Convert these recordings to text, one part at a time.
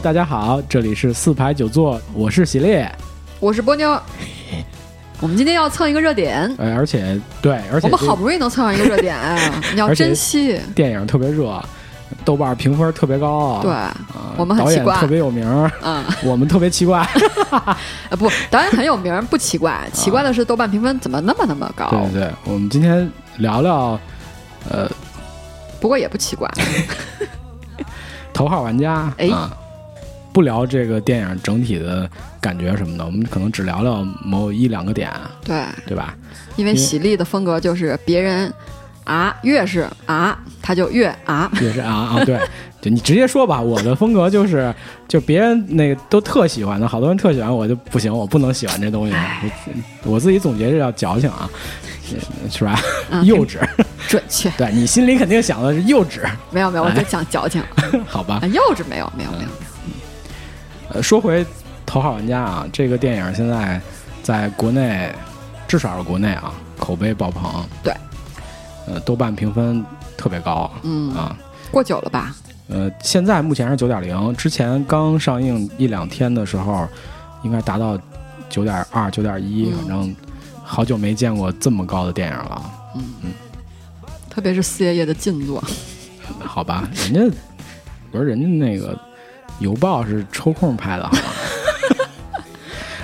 Hello，大家好，这里是四排九座，我是喜烈，我是波妞。我们今天要蹭一个热点，呃，而且对，而且我们好不容易能蹭上一个热点，你要珍惜。电影特别热，豆瓣评分特别高，对，我们很奇怪，特别有名，嗯，我们特别奇怪，啊 不，导演很有名，不奇怪，奇怪的是豆瓣评分怎么那么那么高？对对，我们今天聊聊，呃，不过也不奇怪，头号玩家，哎。不聊这个电影整体的感觉什么的，我们可能只聊聊某一两个点，对对吧？因为喜力的风格就是别人啊越是啊，他就越啊，越是啊啊，对，就你直接说吧。我的风格就是，就别人那个都特喜欢的，好多人特喜欢，我就不行，我不能喜欢这东西。我自己总结这叫矫情啊，是吧？幼稚，准确。对你心里肯定想的是幼稚，没有没有，我就想矫情。好吧，幼稚没有没有没有没有。呃，说回《头号玩家》啊，这个电影现在在国内，至少是国内啊，口碑爆棚。对，呃，豆瓣评分特别高。嗯啊，过九了吧？呃，现在目前是九点零，之前刚上映一两天的时候，应该达到九点二、九点一，反正好久没见过这么高的电影了。嗯嗯，特别是四爷爷的进作。好吧，人家不是人家那个。邮报是抽空拍的，好吗？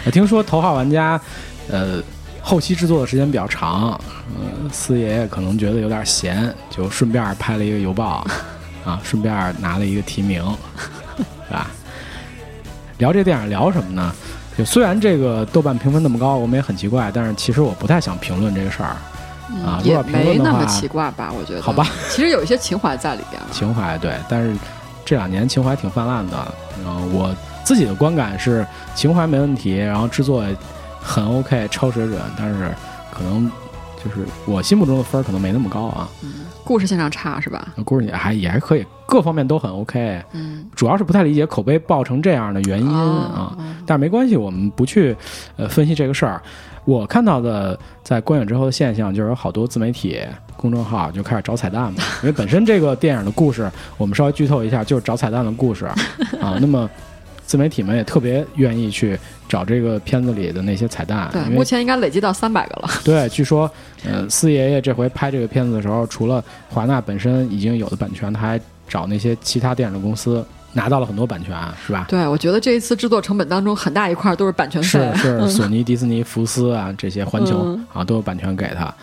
我 听说《头号玩家》呃，后期制作的时间比较长，呃，四爷爷可能觉得有点闲，就顺便拍了一个邮报，啊，顺便拿了一个提名，是吧？聊这电影聊什么呢？就虽然这个豆瓣评分那么高，我们也很奇怪，但是其实我不太想评论这个事儿，啊，也没那么奇怪吧？我觉得，好吧，其实有一些情怀在里边。情怀对，但是。这两年情怀挺泛滥的，然后我自己的观感是情怀没问题，然后制作很 OK，超水准，但是可能就是我心目中的分儿可能没那么高啊。嗯，故事性上差是吧？故事也还也还可以，各方面都很 OK。嗯，主要是不太理解口碑爆成这样的原因啊。但是没关系，我们不去呃分析这个事儿。我看到的在观影之后的现象，就是有好多自媒体公众号就开始找彩蛋嘛。因为本身这个电影的故事，我们稍微剧透一下，就是找彩蛋的故事啊。那么自媒体们也特别愿意去找这个片子里的那些彩蛋。对，目前应该累积到三百个了。对，据说，呃，四爷爷这回拍这个片子的时候，除了华纳本身已经有的版权，他还找那些其他电影的公司。拿到了很多版权，是吧？对，我觉得这一次制作成本当中很大一块都是版权费。是是，索尼、迪士尼、福斯啊，这些环球啊都有版权给他。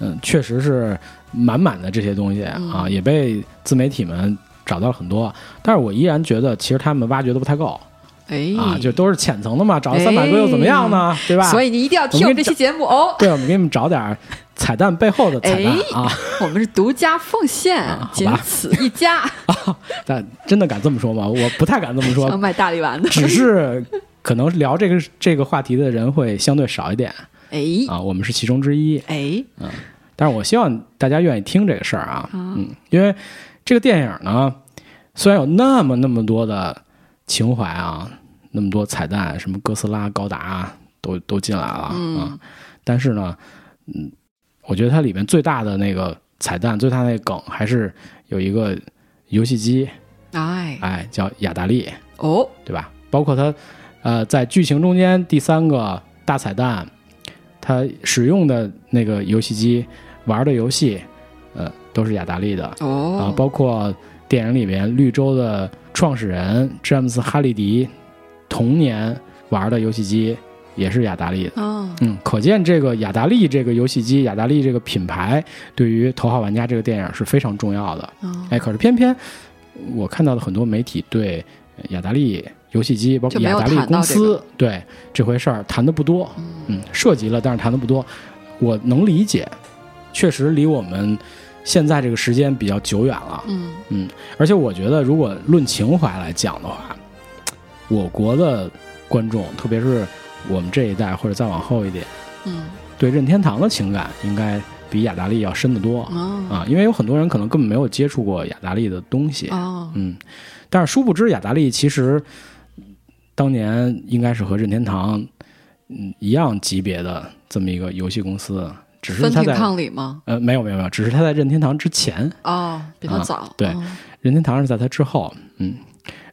嗯，确实是满满的这些东西啊，也被自媒体们找到了很多。但是我依然觉得，其实他们挖掘的不太够。哎，啊，就都是浅层的嘛，找三百个又怎么样呢？对吧？所以你一定要听我们这期节目哦。对，我们给你们找点彩蛋背后的彩蛋啊。我们是独家奉献，仅此一家。但真的敢这么说吗？我不太敢这么说。卖大力丸的，只是可能聊这个这个话题的人会相对少一点。哎，啊，我们是其中之一。哎，嗯，但是我希望大家愿意听这个事儿啊。嗯，因为这个电影呢，虽然有那么那么多的。情怀啊，那么多彩蛋，什么哥斯拉、高达都都进来了啊！但是呢，嗯，我觉得它里面最大的那个彩蛋，最大的那个梗，还是有一个游戏机，哎哎，叫雅达利哦，对吧？包括它，呃，在剧情中间第三个大彩蛋，它使用的那个游戏机玩的游戏，呃，都是雅达利的哦，啊，包括电影里面绿洲的。创始人詹姆斯·哈利迪童年玩的游戏机也是雅达利的哦。嗯，可见这个雅达利这个游戏机，雅达利这个品牌对于《头号玩家》这个电影是非常重要的。哎，可是偏偏我看到的很多媒体对雅达利游戏机，包括雅达利公司，对这回事儿谈的不多。嗯，涉及了，但是谈的不多。我能理解，确实离我们。现在这个时间比较久远了，嗯嗯，而且我觉得，如果论情怀来讲的话，我国的观众，特别是我们这一代或者再往后一点，嗯，对任天堂的情感应该比雅达利要深得多啊，因为有很多人可能根本没有接触过雅达利的东西嗯，但是殊不知雅达利其实当年应该是和任天堂嗯一样级别的这么一个游戏公司。只是他在抗里吗？呃，没有没有没有，只是他在任天堂之前哦，比他早。对，任天堂是在他之后。嗯，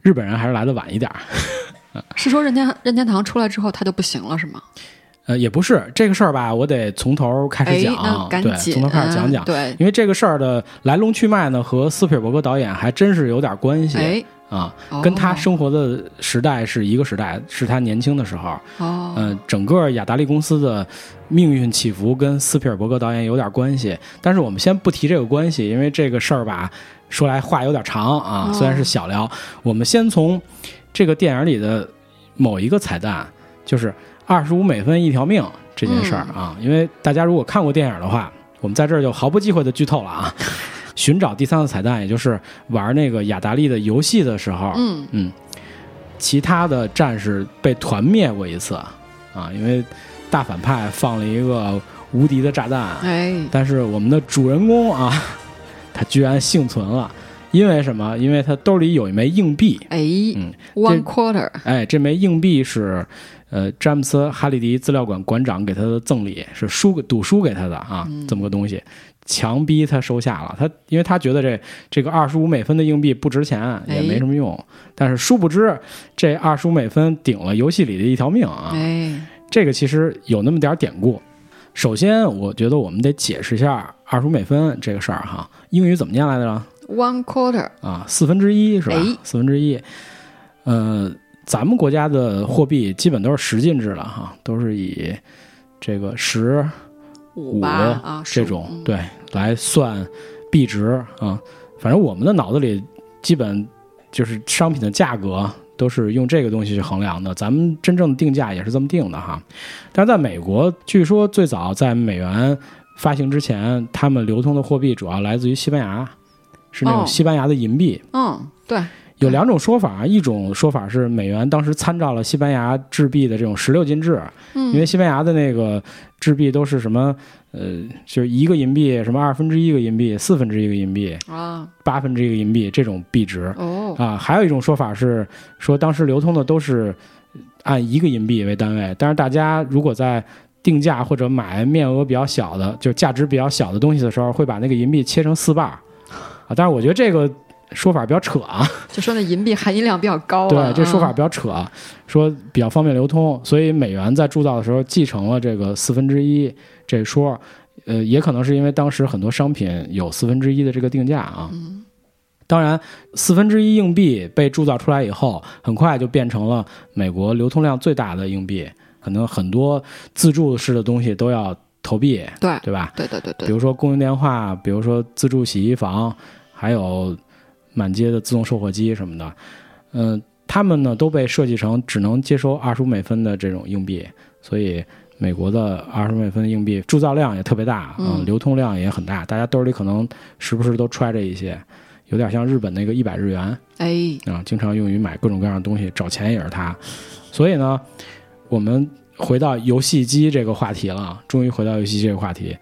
日本人还是来的晚一点儿。是说任天任天堂出来之后他就不行了是吗？呃，也不是这个事儿吧，我得从头开始讲，对，从头开始讲讲，对，因为这个事儿的来龙去脉呢，和斯皮尔伯格导演还真是有点关系，哎，啊，跟他生活的时代是一个时代，是他年轻的时候，哦，嗯，整个雅达利公司的命运起伏跟斯皮尔伯格导演有点关系，但是我们先不提这个关系，因为这个事儿吧，说来话有点长啊，虽然是小聊，我们先从这个电影里的某一个彩蛋，就是。二十五美分一条命这件事儿啊，因为大家如果看过电影的话，我们在这儿就毫不忌讳的剧透了啊。寻找第三个彩蛋，也就是玩那个雅达利的游戏的时候，嗯嗯，其他的战士被团灭过一次啊，因为大反派放了一个无敌的炸弹，哎，但是我们的主人公啊，他居然幸存了，因为什么？因为他兜里有一枚硬币，哎，嗯，one quarter，哎，这枚硬币是。呃，詹姆斯·哈利迪资料馆馆长给他的赠礼是输给赌输给他的啊，这么个东西，强逼他收下了。他因为他觉得这这个二十五美分的硬币不值钱，也没什么用。但是殊不知，这二十五美分顶了游戏里的一条命啊！哎，这个其实有那么点典故。首先，我觉得我们得解释一下二十五美分这个事儿哈，英语怎么念来着？One quarter 啊，四分之一是吧？四分之一，嗯。咱们国家的货币基本都是十进制了哈，都是以这个十五啊这种对来算币值啊。反正我们的脑子里基本就是商品的价格都是用这个东西去衡量的。咱们真正的定价也是这么定的哈。但是在美国，据说最早在美元发行之前，他们流通的货币主要来自于西班牙，是那种西班牙的银币。嗯，对。有两种说法，一种说法是美元当时参照了西班牙制币的这种十六进制，因为西班牙的那个制币都是什么，呃，就是一个银币什么二分之一个银币、四分之一个银币啊、八分之一个银币这种币值哦啊，还有一种说法是说当时流通的都是按一个银币为单位，但是大家如果在定价或者买面额比较小的，就价值比较小的东西的时候，会把那个银币切成四瓣儿啊，但是我觉得这个。说法比较扯啊，就说那银币含银量比较高。对，这说法比较扯，说比较方便流通，所以美元在铸造的时候继承了这个四分之一这说，呃，也可能是因为当时很多商品有四分之一的这个定价啊。嗯。当然，四分之一硬币被铸造出来以后，很快就变成了美国流通量最大的硬币，可能很多自助式的东西都要投币，对对吧？对对对对。比如说公用电话，比如说自助洗衣房，还有。满街的自动售货机什么的，嗯，他们呢都被设计成只能接收二十五美分的这种硬币，所以美国的二十五美分硬币铸造量也特别大，嗯，流通量也很大，大家兜里可能时不时都揣着一些，有点像日本那个一百日元，哎，啊，经常用于买各种各样的东西，找钱也是它。所以呢，我们回到游戏机这个话题了，终于回到游戏机这个话题，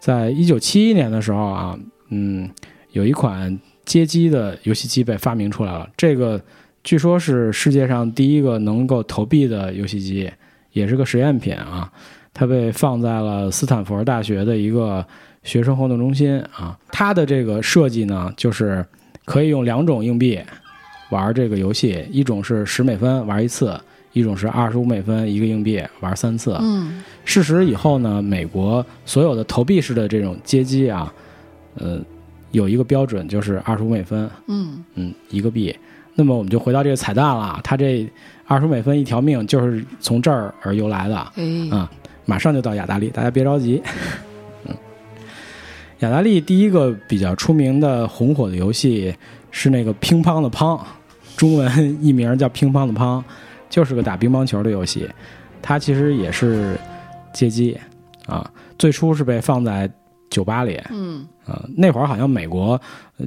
在一九七一年的时候啊，嗯，有一款。街机的游戏机被发明出来了，这个据说是世界上第一个能够投币的游戏机，也是个实验品啊。它被放在了斯坦福大学的一个学生活动中心啊。它的这个设计呢，就是可以用两种硬币玩这个游戏，一种是十美分玩一次，一种是二十五美分一个硬币玩三次。嗯，事实以后呢，美国所有的投币式的这种街机啊，呃。有一个标准就是二十五美分，嗯嗯，一个币。那么我们就回到这个彩蛋了，它这二十美分一条命就是从这儿而由来的，啊，马上就到雅达利，大家别着急。嗯，雅达利第一个比较出名的红火的游戏是那个乒乓的乓，中文译名叫乒乓的乓，就是个打乒乓球的游戏。它其实也是街机啊，最初是被放在酒吧里，嗯。呃，那会儿好像美国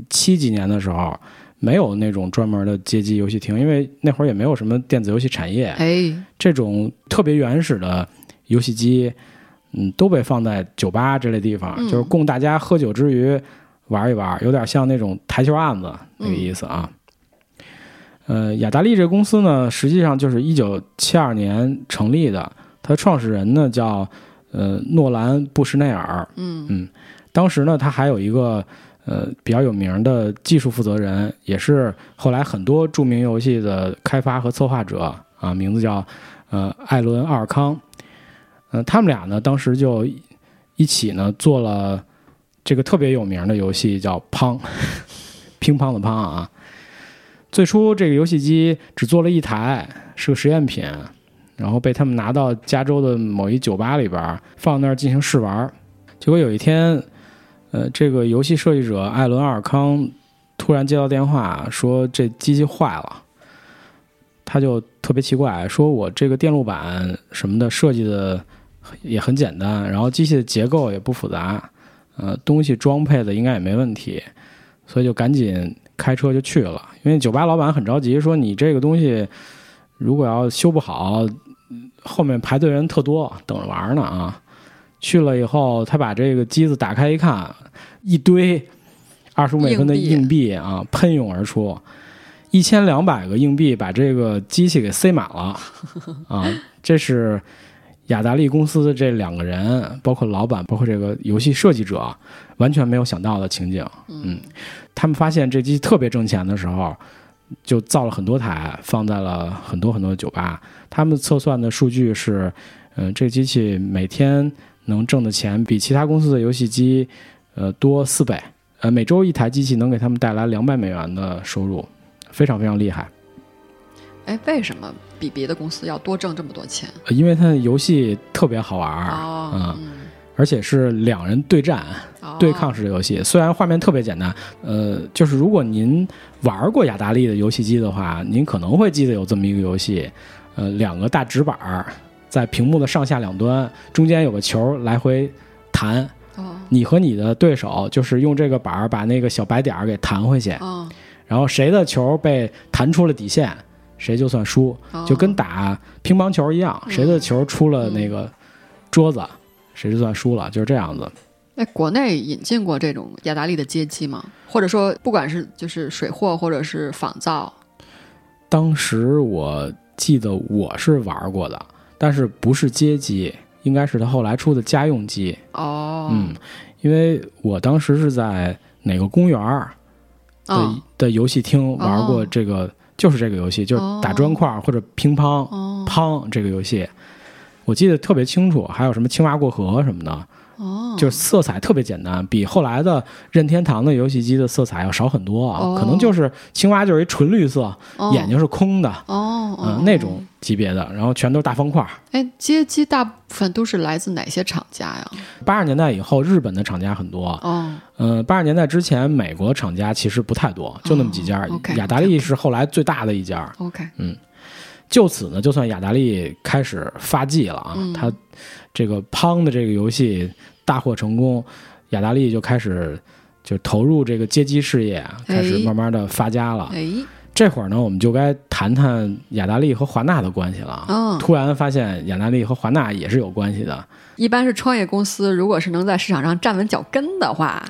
七几年的时候没有那种专门的街机游戏厅，因为那会儿也没有什么电子游戏产业。哎，这种特别原始的游戏机，嗯，都被放在酒吧这类地方，就是供大家喝酒之余玩一玩，有点像那种台球案子那个意思啊。呃，雅达利这公司呢，实际上就是一九七二年成立的，它的创始人呢叫呃诺兰布什内尔。嗯嗯。当时呢，他还有一个呃比较有名的技术负责人，也是后来很多著名游戏的开发和策划者啊，名字叫呃艾伦·奥尔康。嗯，他们俩呢，当时就一起呢做了这个特别有名的游戏，叫《乓 》，乒乓的乓啊。最初这个游戏机只做了一台，是个实验品，然后被他们拿到加州的某一酒吧里边放那儿进行试玩。结果有一天，呃，这个游戏设计者艾伦·阿尔康突然接到电话，说这机器坏了。他就特别奇怪，说我这个电路板什么的设计的也很简单，然后机器的结构也不复杂，呃，东西装配的应该也没问题，所以就赶紧。开车就去了，因为酒吧老板很着急，说你这个东西如果要修不好，后面排队人特多，等着玩呢啊！去了以后，他把这个机子打开一看，一堆二十五美分的硬币啊，喷涌而出，一千两百个硬币把这个机器给塞满了 啊！这是。雅达利公司的这两个人，包括老板，包括这个游戏设计者，完全没有想到的情景。嗯，他们发现这机器特别挣钱的时候，就造了很多台，放在了很多很多的酒吧。他们测算的数据是，嗯，这机器每天能挣的钱比其他公司的游戏机，呃，多四倍。呃，每周一台机器能给他们带来两百美元的收入，非常非常厉害。哎，为什么比别的公司要多挣这么多钱？因为它的游戏特别好玩儿，嗯，而且是两人对战、对抗式的游戏。虽然画面特别简单，呃，就是如果您玩过雅达利的游戏机的话，您可能会记得有这么一个游戏，呃，两个大纸板在屏幕的上下两端，中间有个球来回弹，你和你的对手就是用这个板儿把那个小白点儿给弹回去，然后谁的球被弹出了底线。谁就算输，就跟打乒乓球一样，谁的球出了那个桌子，谁就算输了，就是这样子。哎，国内引进过这种雅达利的街机吗？或者说，不管是就是水货或者是仿造？当时我记得我是玩过的，但是不是街机，应该是他后来出的家用机。哦，嗯，因为我当时是在哪个公园儿的的游戏厅玩过这个。就是这个游戏，就是打砖块或者乒乓乓这个游戏，我记得特别清楚。还有什么青蛙过河什么的，哦，就是色彩特别简单，比后来的任天堂的游戏机的色彩要少很多啊。可能就是青蛙就是一纯绿色，眼睛是空的，哦，嗯，那种级别的，然后全都是大方块。哎，街机大部分都是来自哪些厂家呀？八十年代以后，日本的厂家很多。哦。嗯，八十年代之前，美国厂家其实不太多，就那么几家。雅达利是后来最大的一家。OK，嗯，就此呢，就算雅达利开始发迹了啊，他这个乓的这个游戏大获成功，雅达利就开始就投入这个街机事业，开始慢慢的发家了。哎。这会儿呢，我们就该谈谈雅达利和华纳的关系了。嗯，突然发现雅达利和华纳也是有关系的。一般是创业公司，如果是能在市场上站稳脚跟的话，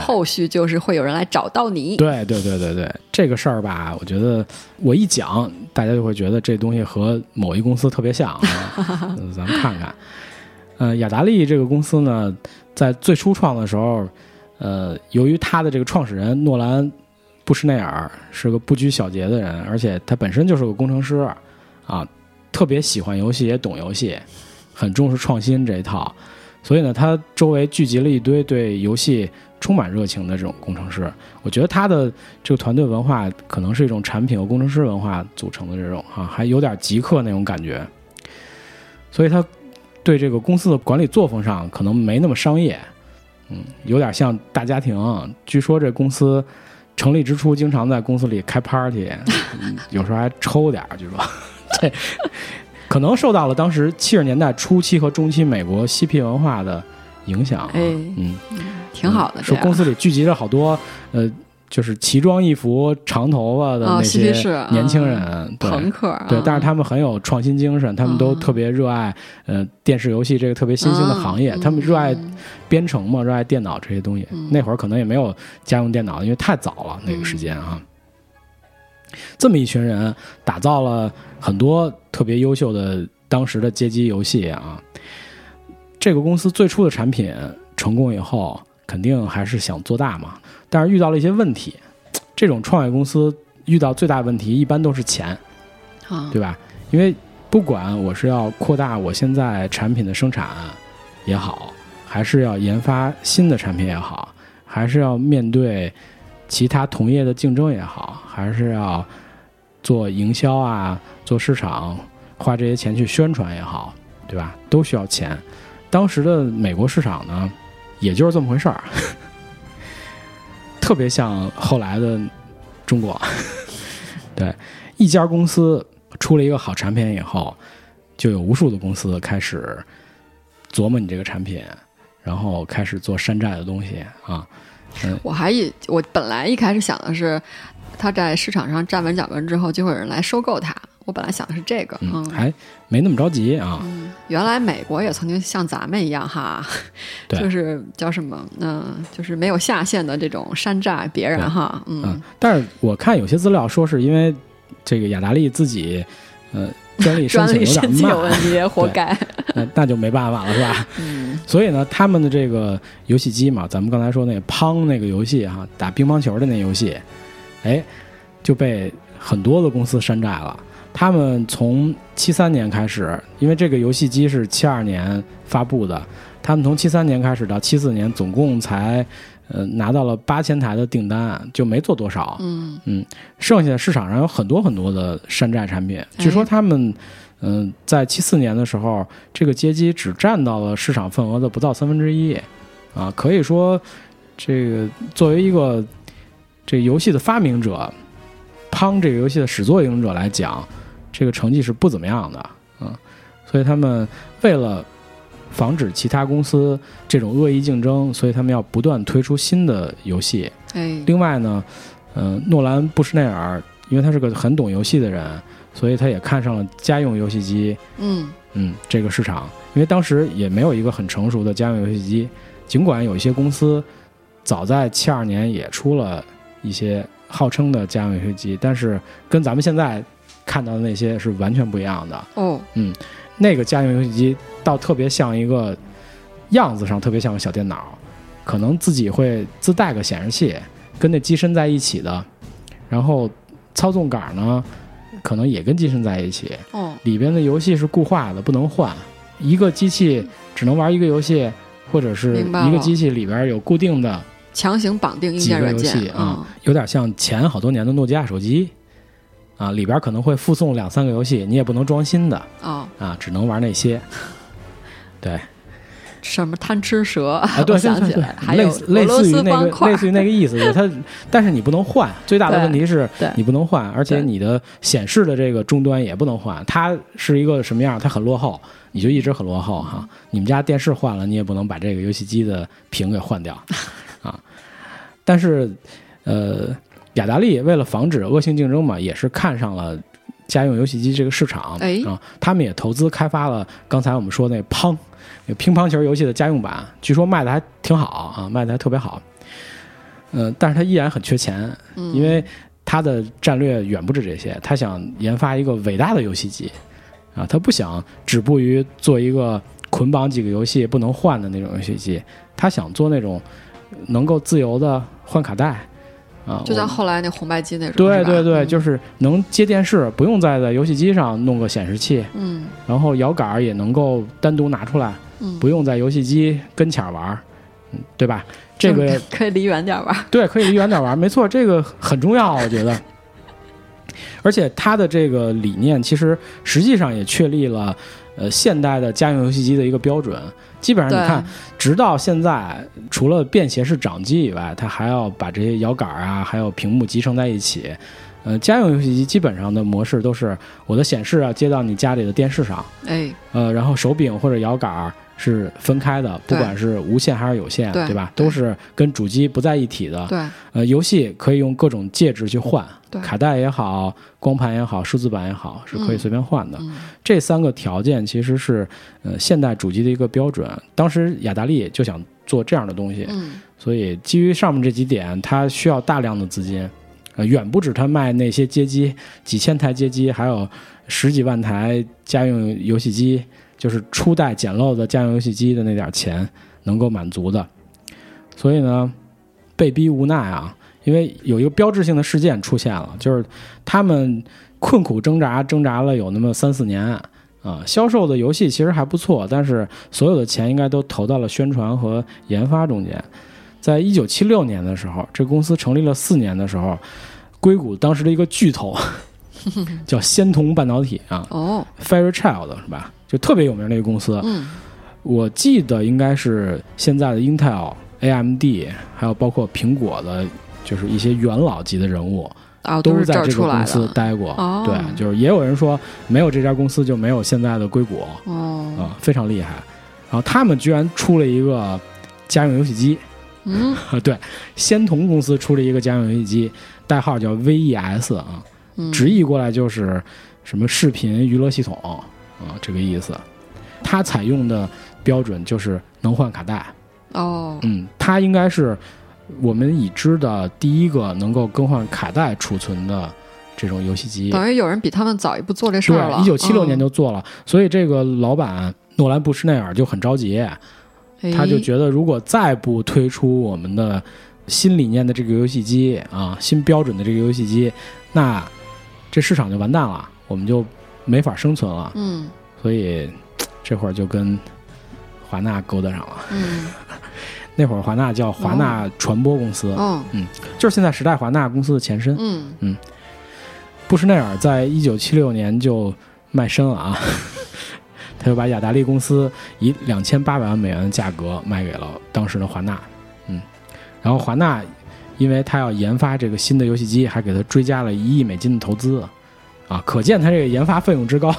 后续就是会有人来找到你。对对对对对，这个事儿吧，我觉得我一讲，大家就会觉得这东西和某一公司特别像。咱们看看，呃，雅达利这个公司呢，在最初创的时候，呃，由于他的这个创始人诺兰。布什内尔是个不拘小节的人，而且他本身就是个工程师，啊，特别喜欢游戏，也懂游戏，很重视创新这一套。所以呢，他周围聚集了一堆对游戏充满热情的这种工程师。我觉得他的这个团队文化可能是一种产品和工程师文化组成的这种啊，还有点极客那种感觉。所以他对这个公司的管理作风上可能没那么商业，嗯，有点像大家庭。据说这公司。成立之初，经常在公司里开 party，有时候还抽点儿，据说，这可能受到了当时七十年代初期和中期美国嬉皮文化的影响。哎，嗯，挺好的。说公司里聚集了好多呃。就是奇装异服、长头发的那些年轻人，朋克，对，但是他们很有创新精神，他们都特别热爱呃电视游戏这个特别新兴的行业，他们热爱编程嘛，热爱电脑这些东西。那会儿可能也没有家用电脑，因为太早了那个时间啊。这么一群人打造了很多特别优秀的当时的街机游戏啊。这个公司最初的产品成功以后。肯定还是想做大嘛。但是遇到了一些问题，这种创业公司遇到最大问题一般都是钱，啊，对吧？因为不管我是要扩大我现在产品的生产也好，还是要研发新的产品也好，还是要面对其他同业的竞争也好，还是要做营销啊、做市场，花这些钱去宣传也好，对吧？都需要钱。当时的美国市场呢，也就是这么回事儿，特别像后来的中国。对，一家公司出了一个好产品以后，就有无数的公司开始琢磨你这个产品，然后开始做山寨的东西啊。嗯，我还以我本来一开始想的是，他在市场上站稳脚跟之后，就会有人来收购他。我本来想的是这个，嗯，还没那么着急啊。嗯，原来美国也曾经像咱们一样哈，就是叫什么，嗯，就是没有下限的这种山寨别人哈，嗯。但是我看有些资料说是因为这个雅达利自己，呃，专利申请有点慢问题，活该。那那就没办法了，是吧？嗯。所以呢，他们的这个游戏机嘛，咱们刚才说那乓那个游戏哈，打乒乓球的那游戏，哎，就被很多的公司山寨了。他们从七三年开始，因为这个游戏机是七二年发布的，他们从七三年开始到七四年，总共才呃拿到了八千台的订单，就没做多少。嗯嗯，剩下的市场上有很多很多的山寨产品。据说他们嗯在七四年的时候，这个街机只占到了市场份额的不到三分之一，啊，可以说这个作为一个这游戏的发明者，乓这个游戏的始作俑者来讲。这个成绩是不怎么样的，嗯，所以他们为了防止其他公司这种恶意竞争，所以他们要不断推出新的游戏。哎，另外呢，嗯，诺兰布什内尔，因为他是个很懂游戏的人，所以他也看上了家用游戏机，嗯嗯，这个市场，因为当时也没有一个很成熟的家用游戏机，尽管有一些公司早在七二年也出了一些号称的家用游戏机，但是跟咱们现在。看到的那些是完全不一样的哦，嗯，那个家用游戏机倒特别像一个样子上特别像个小电脑，可能自己会自带个显示器跟那机身在一起的，然后操纵杆呢可能也跟机身在一起。哦，里边的游戏是固化的，不能换，一个机器只能玩一个游戏，或者是一个机器里边有固定的强行绑定硬件软件啊，有点像前好多年的诺基亚手机。啊，里边可能会附送两三个游戏，你也不能装新的哦。啊，只能玩那些。对，什么贪吃蛇啊？对，想起来，类似类似于那个类似于那个意思。它，但是你不能换。最大的问题是，你不能换，而且你的显示的这个终端也不能换。它是一个什么样？它很落后，你就一直很落后哈。你们家电视换了，你也不能把这个游戏机的屏给换掉啊。但是，呃。雅达利为了防止恶性竞争嘛，也是看上了家用游戏机这个市场啊，他们也投资开发了刚才我们说那乓，那乒乓球游戏的家用版，据说卖的还挺好啊，卖的还特别好。嗯，但是他依然很缺钱，因为他的战略远不止这些，他想研发一个伟大的游戏机啊，他不想止步于做一个捆绑几个游戏不能换的那种游戏机，他想做那种能够自由的换卡带。啊，就像后来那红白机那种，对对对，就是能接电视，不用再在游戏机上弄个显示器，嗯，然后摇杆也能够单独拿出来，嗯，不用在游戏机跟前玩，嗯，对吧？这个可以离远点玩，对，可以离远点玩，没错，这个很重要，我觉得。而且它的这个理念，其实实际上也确立了呃现代的家用游戏机的一个标准。基本上你看，直到现在，除了便携式掌机以外，它还要把这些摇杆啊，还有屏幕集成在一起。呃，家用游戏机基本上的模式都是我的显示啊接到你家里的电视上，哎，呃，然后手柄或者摇杆是分开的，不管是无线还是有线，对吧？都是跟主机不在一体的。对，呃，游戏可以用各种介质去换。卡带也好，光盘也好，数字版也好，是可以随便换的。这三个条件其实是呃现代主机的一个标准。当时雅达利就想做这样的东西，嗯所以基于上面这几点，它需要大量的资金，呃，远不止他卖那些街机几千台街机，还有十几万台家用游戏机，就是初代简陋的家用游戏机的那点钱能够满足的。所以呢，被逼无奈啊，因为有一个标志性的事件出现了，就是他们困苦挣扎，挣扎了有那么三四年啊，销售的游戏其实还不错，但是所有的钱应该都投到了宣传和研发中间。在一九七六年的时候，这公司成立了四年的时候，硅谷当时的一个巨头 叫仙童半导体啊，哦，Fairchild 是吧？就特别有名的一个公司。嗯，我记得应该是现在的 Intel、AMD，还有包括苹果的，就是一些元老级的人物，都是在这个公司待过。对，就是也有人说，没有这家公司就没有现在的硅谷。哦，啊，非常厉害。然后他们居然出了一个家用游戏机。嗯，对，仙童公司出了一个家用游戏机，代号叫 VES 啊，直译过来就是什么视频娱乐系统啊，这个意思。它采用的标准就是能换卡带。哦，嗯，它应该是我们已知的第一个能够更换卡带储存的这种游戏机。等于有人比他们早一步做这事儿了。对，一九七六年就做了，所以这个老板诺兰布什内尔就很着急。他就觉得，如果再不推出我们的新理念的这个游戏机啊，新标准的这个游戏机，那这市场就完蛋了，我们就没法生存了。嗯，所以这会儿就跟华纳勾搭上了。嗯，那会儿华纳叫华纳传播公司。嗯嗯，就是现在时代华纳公司的前身。嗯嗯，布什内尔在一九七六年就卖身了啊。他就把雅达利公司以两千八百万美元的价格卖给了当时的华纳，嗯，然后华纳因为他要研发这个新的游戏机，还给他追加了一亿美金的投资，啊，可见他这个研发费用之高。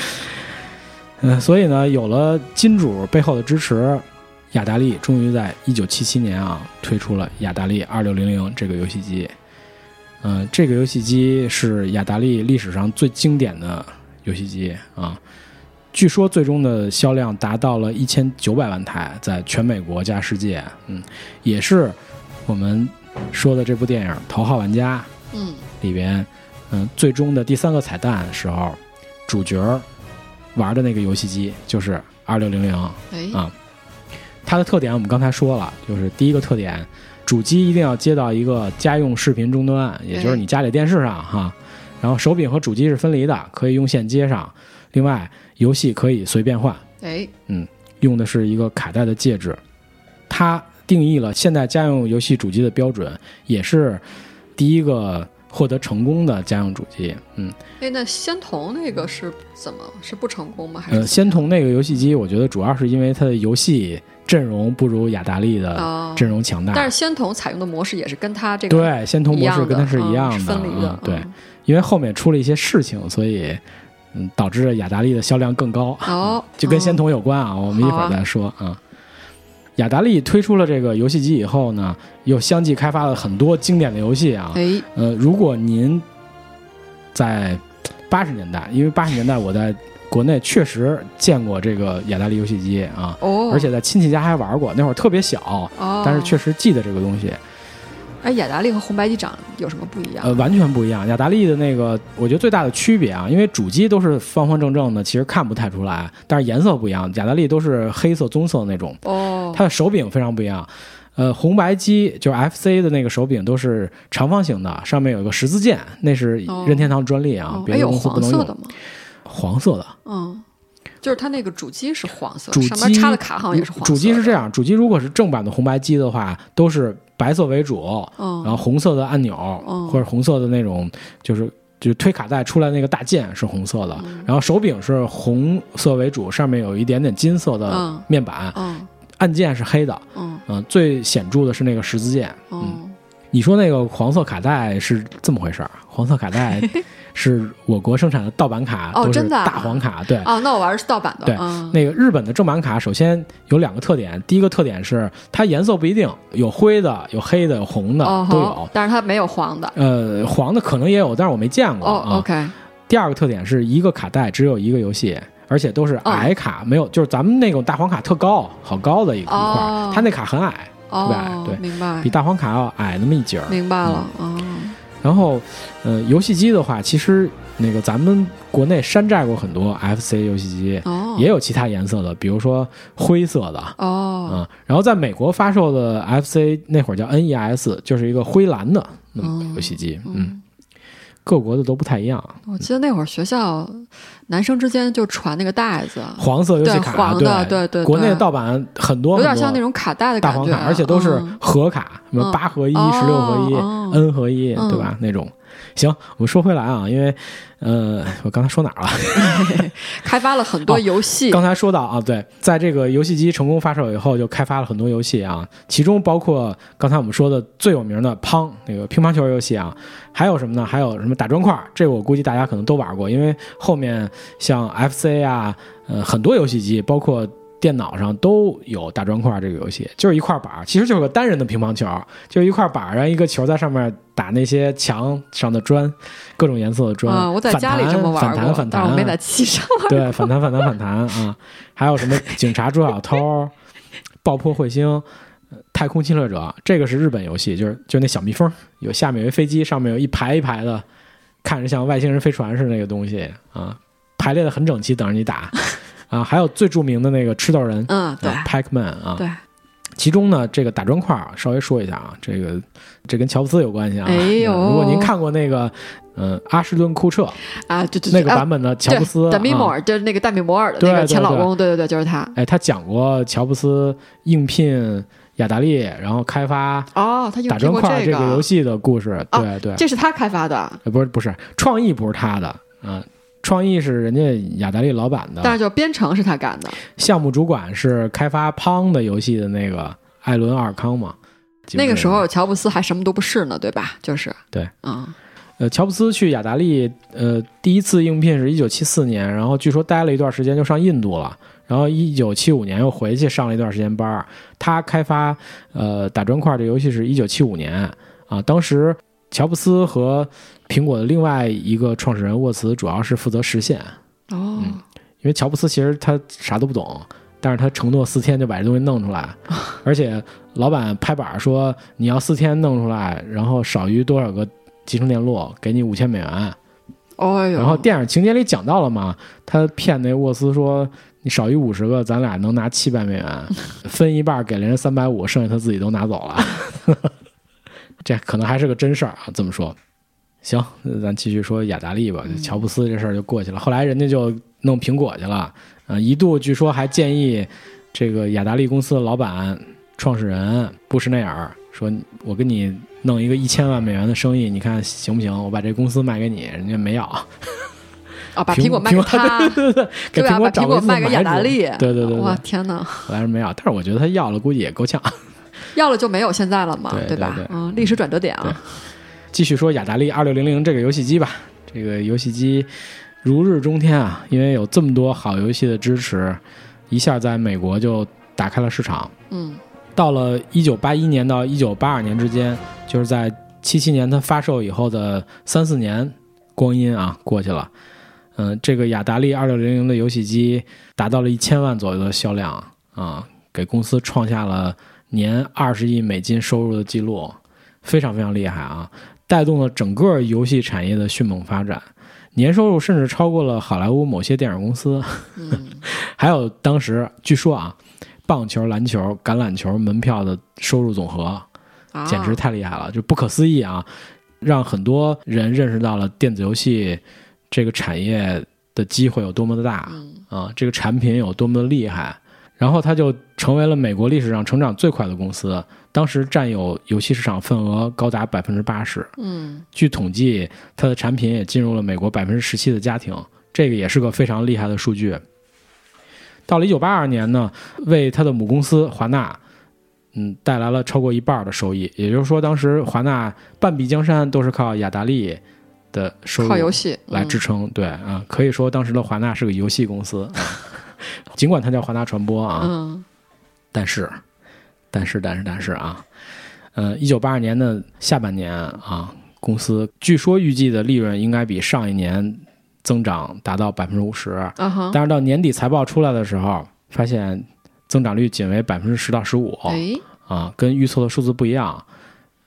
嗯，所以呢，有了金主背后的支持，雅达利终于在一九七七年啊推出了雅达利二六零零这个游戏机。嗯，这个游戏机是雅达利历史上最经典的游戏机啊。据说最终的销量达到了一千九百万台，在全美国加世界，嗯，也是我们说的这部电影《头号玩家》嗯里边，嗯，最终的第三个彩蛋时候，主角玩的那个游戏机就是二六零零啊。它的特点我们刚才说了，就是第一个特点，主机一定要接到一个家用视频终端，也就是你家里电视上哈，然后手柄和主机是分离的，可以用线接上。另外，游戏可以随便换。哎，嗯，用的是一个卡带的介质，它定义了现代家用游戏主机的标准，也是第一个获得成功的家用主机。嗯，哎，那仙童那个是怎么是不成功吗？还是？呃，仙童那个游戏机，我觉得主要是因为它的游戏阵容不如雅达利的阵容强大。但是仙童采用的模式也是跟它这个对仙童模式跟它是一样的，分离的。对，因为后面出了一些事情，所以。嗯，导致雅达利的销量更高，哦，就跟仙童有关啊。我们一会儿再说啊。雅达利推出了这个游戏机以后呢，又相继开发了很多经典的游戏啊。哎，呃，如果您在八十年代，因为八十年代我在国内确实见过这个雅达利游戏机啊，哦，而且在亲戚家还玩过，那会儿特别小，哦，但是确实记得这个东西。哎，雅达利和红白机长有什么不一样？呃，完全不一样。雅达利的那个，我觉得最大的区别啊，因为主机都是方方正正的，其实看不太出来，但是颜色不一样。雅达利都是黑色、棕色那种。哦。它的手柄非常不一样。呃，红白机就是 FC 的那个手柄都是长方形的，上面有一个十字键，那是任天堂专利啊，别的公司不能用。黄色的吗？黄色的。嗯。就是它那个主机是黄色，主上面插的卡好像也是黄色。主机是这样，主机如果是正版的红白机的话，都是白色为主，然后红色的按钮或者红色的那种，就是就是推卡带出来那个大键是红色的，然后手柄是红色为主，上面有一点点金色的面板，按键是黑的，嗯，最显著的是那个十字键，嗯，你说那个黄色卡带是这么回事儿，黄色卡带。是我国生产的盗版卡，都是大黄卡。对，哦，那我玩的是盗版的。对，那个日本的正版卡，首先有两个特点。第一个特点是它颜色不一定，有灰的、有黑的、有红的都有，但是它没有黄的。呃，黄的可能也有，但是我没见过。哦，OK。第二个特点是一个卡带只有一个游戏，而且都是矮卡，没有就是咱们那种大黄卡特高，好高的一一块，它那卡很矮，特别矮，对，明白。比大黄卡要矮那么一截儿。明白了，哦。然后，呃，游戏机的话，其实那个咱们国内山寨过很多 FC 游戏机，也有其他颜色的，比如说灰色的哦，嗯，然后在美国发售的 FC 那会儿叫 NES，就是一个灰蓝的那么游戏机，嗯。各国的都不太一样。我记得那会儿学校男生之间就传那个袋子，黄色游戏卡，黄的，对对。国内盗版很多，有点像那种卡带的大黄卡，而且都是盒卡，什么八合一、十六合一、N 合一，对吧？那种。行，我们说回来啊，因为，呃，我刚才说哪儿了？开发了很多游戏。刚才说到啊，对，在这个游戏机成功发售以后，就开发了很多游戏啊，其中包括刚才我们说的最有名的《乓》那个乒乓球游戏啊，还有什么呢？还有什么打砖块？这我估计大家可能都玩过，因为后面像 FC 啊，呃，很多游戏机包括。电脑上都有打砖块这个游戏，就是一块板，其实就是个单人的乒乓球，就一块板，然后一个球在上面打那些墙上的砖，各种颜色的砖。啊，我在家里这么玩过，但我没在机上玩。对，反弹反弹反弹啊！还有什么警察捉小偷、爆破彗星、太空侵略者，这个是日本游戏，就是就那小蜜蜂，有下面有一飞机，上面有一排一排的，看着像外星人飞船似的那个东西啊，排列的很整齐，等着你打。啊，还有最著名的那个吃豆人，嗯，对，Pacman 啊，对，其中呢，这个打砖块稍微说一下啊，这个这跟乔布斯有关系啊。哎呦，如果您看过那个，嗯，阿什顿库彻啊，就那个版本的乔布斯，戴米摩尔，就是那个戴米摩尔的那个前老公，对对对，就是他。哎，他讲过乔布斯应聘雅达利，然后开发哦，他打砖块这个游戏的故事，对对，这是他开发的，不是不是，创意不是他的，嗯。创意是人家雅达利老板的，但是就编程是他干的。项目主管是开发 Pong 的游戏的那个艾伦·阿尔康嘛？那个时候乔布斯还什么都不是呢，对吧？就是对，嗯，呃，乔布斯去雅达利，呃，第一次应聘是一九七四年，然后据说待了一段时间就上印度了，然后一九七五年又回去上了一段时间班他开发呃打砖块这游戏是一九七五年啊，当时。乔布斯和苹果的另外一个创始人沃茨主要是负责实现哦，因为乔布斯其实他啥都不懂，但是他承诺四天就把这东西弄出来，而且老板拍板说你要四天弄出来，然后少于多少个集成电路，给你五千美元。哦然后电影情节里讲到了嘛，他骗那沃斯说你少于五十个，咱俩能拿七百美元，分一半给了人三百五，剩下他自己都拿走了。这可能还是个真事儿啊！这么说，行，咱继续说雅达利吧。乔布斯这事儿就过去了。后来人家就弄苹果去了，呃，一度据说还建议这个雅达利公司的老板、创始人布什内尔说：“我给你弄一个一千万美元的生意，你看行不行？我把这公司卖给你。”人家没要。啊，把苹果卖给他，对对对，给苹果找个卖给雅达利。对对对，哇天哪！后来是没要，但是我觉得他要了，估计也够呛。要了就没有现在了嘛，对吧？嗯，历史转折点啊。继续说雅达利二六零零这个游戏机吧，这个游戏机如日中天啊，因为有这么多好游戏的支持，一下在美国就打开了市场。嗯，到了一九八一年到一九八二年之间，就是在七七年它发售以后的三四年光阴啊过去了。嗯，这个雅达利二六零零的游戏机达到了一千万左右的销量啊，给公司创下了。年二十亿美金收入的记录，非常非常厉害啊！带动了整个游戏产业的迅猛发展，年收入甚至超过了好莱坞某些电影公司。还有当时据说啊，棒球、篮球、橄榄球门票的收入总和，简直太厉害了，就不可思议啊！让很多人认识到了电子游戏这个产业的机会有多么的大啊，这个产品有多么的厉害。然后他就成为了美国历史上成长最快的公司，当时占有游戏市场份额高达百分之八十。嗯，据统计，它的产品也进入了美国百分之十七的家庭，这个也是个非常厉害的数据。到了一九八二年呢，为它的母公司华纳，嗯，带来了超过一半的收益。也就是说，当时华纳半壁江山都是靠雅达利的收入靠游戏来支撑。对啊，可以说当时的华纳是个游戏公司。尽管它叫华纳传播啊，嗯，但是，但是，但是，但是啊，呃，一九八二年的下半年啊，公司据说预计的利润应该比上一年增长达到百分之五十，啊但是到年底财报出来的时候，发现增长率仅为百分之十到十五，哎，啊，跟预测的数字不一样，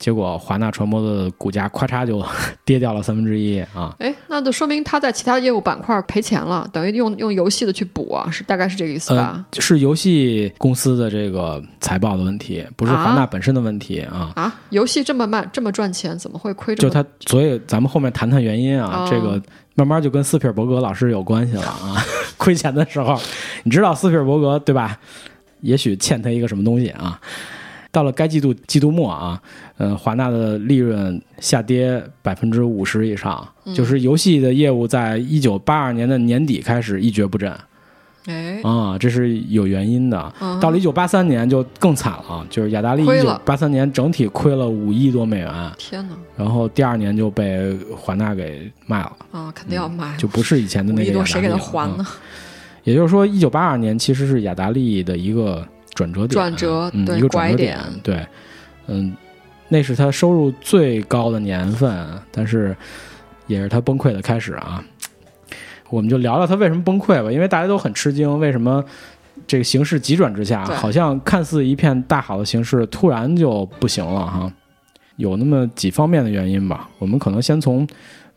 结果华纳传播的股价咔嚓就 跌掉了三分之一啊！哎，那就说明他在其他业务板块赔钱了，等于用用游戏的去补啊，是大概是这个意思吧？是游戏公司的这个财报的问题，不是华纳本身的问题啊！啊，游戏这么慢这么赚钱，怎么会亏？就他，所以咱们后面谈谈原因啊，这个慢慢就跟斯皮尔伯格老师有关系了啊！亏钱的时候，你知道斯皮尔伯格对吧？也许欠他一个什么东西啊？到了该季度季度末啊，呃，华纳的利润下跌百分之五十以上，就是游戏的业务在一九八二年的年底开始一蹶不振，哎，啊，这是有原因的。到了一九八三年就更惨了，就是雅达利一九八三年整体亏了五亿多美元，天哪！然后第二年就被华纳给卖了，啊，肯定要卖，就不是以前的那个雅谁给他还呢？也就是说，一九八二年其实是雅达利的一个。转折点，转折，嗯，一个转折点，对，嗯，那是他收入最高的年份，但是也是他崩溃的开始啊。我们就聊聊他为什么崩溃吧，因为大家都很吃惊，为什么这个形势急转直下，好像看似一片大好的形势，突然就不行了哈。有那么几方面的原因吧。我们可能先从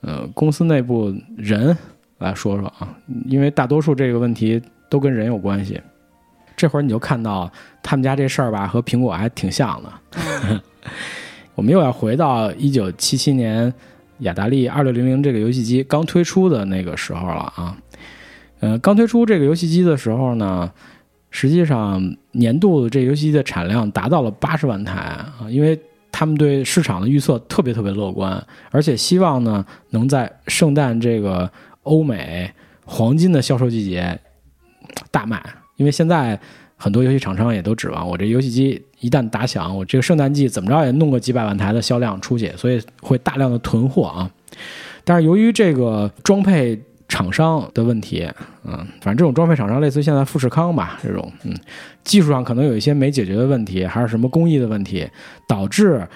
呃公司内部人来说说啊，因为大多数这个问题都跟人有关系。这会儿你就看到他们家这事儿吧，和苹果还挺像的。我们又要回到一九七七年雅达利二六零零这个游戏机刚推出的那个时候了啊。呃，刚推出这个游戏机的时候呢，实际上年度这游戏机的产量达到了八十万台啊，因为他们对市场的预测特别特别乐观，而且希望呢能在圣诞这个欧美黄金的销售季节大卖。因为现在很多游戏厂商也都指望我这游戏机一旦打响，我这个圣诞季怎么着也弄个几百万台的销量出去，所以会大量的囤货啊。但是由于这个装配厂商的问题，嗯，反正这种装配厂商类似于现在富士康吧，这种嗯，技术上可能有一些没解决的问题，还是什么工艺的问题，导致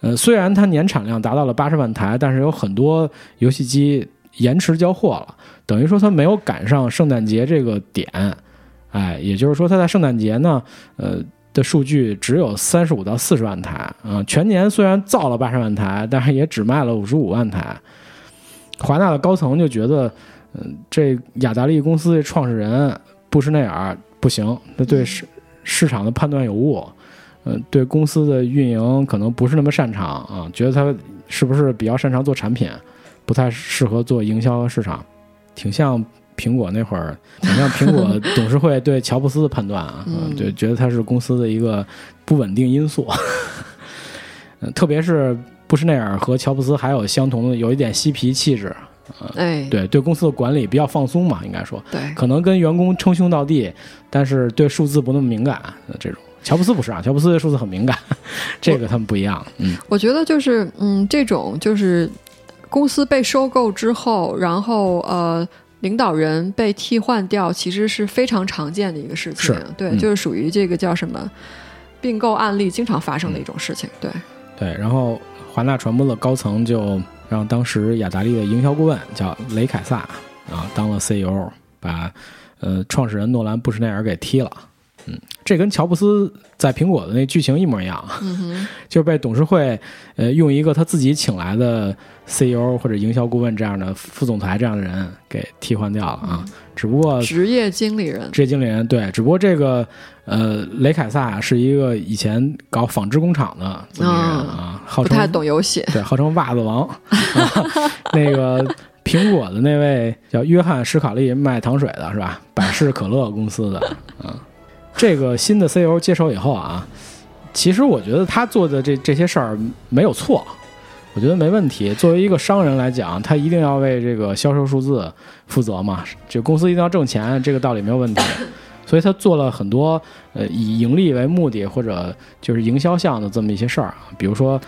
呃，虽然它年产量达到了八十万台，但是有很多游戏机延迟交货了，等于说它没有赶上圣诞节这个点。哎，也就是说，它在圣诞节呢，呃的数据只有三十五到四十万台啊。全年虽然造了八十万台，但是也只卖了五十五万台。华纳的高层就觉得，嗯，这雅达利公司的创始人布什内尔不行，他对市市场的判断有误，嗯，对公司的运营可能不是那么擅长啊，觉得他是不是比较擅长做产品，不太适合做营销和市场，挺像。苹果那会儿，你像苹果董事会对乔布斯的判断啊，就觉得他是公司的一个不稳定因素。嗯，特别是布什内尔和乔布斯还有相同的，有一点嬉皮气质。哎，对，对公司的管理比较放松嘛，应该说。对，可能跟员工称兄道弟，但是对数字不那么敏感。这种乔布斯不是啊，乔布斯对数字很敏感，这个他们不一样。嗯，我觉得就是嗯，这种就是公司被收购之后，然后呃。领导人被替换掉，其实是非常常见的一个事情。对，就是属于这个叫什么并购案例经常发生的一种事情。对，对。然后华纳传播的高层就让当时雅达利的营销顾问叫雷凯撒啊当了 CEO，把呃创始人诺兰布什内尔给踢了。嗯，这跟乔布斯在苹果的那剧情一模一样，就是被董事会呃用一个他自己请来的 CEO 或者营销顾问这样的副总裁这样的人给替换掉了啊。只不过职业经理人，职业经理人对，只不过这个呃雷凯撒是一个以前搞纺织工厂的这么一个人啊，不太懂游戏，对，号称袜子王。那个苹果的那位叫约翰史卡利卖糖水的是吧？百事可乐公司的啊。这个新的 CEO 接手以后啊，其实我觉得他做的这这些事儿没有错，我觉得没问题。作为一个商人来讲，他一定要为这个销售数字负责嘛，这公司一定要挣钱，这个道理没有问题。所以他做了很多呃以盈利为目的或者就是营销项的这么一些事儿啊，比如说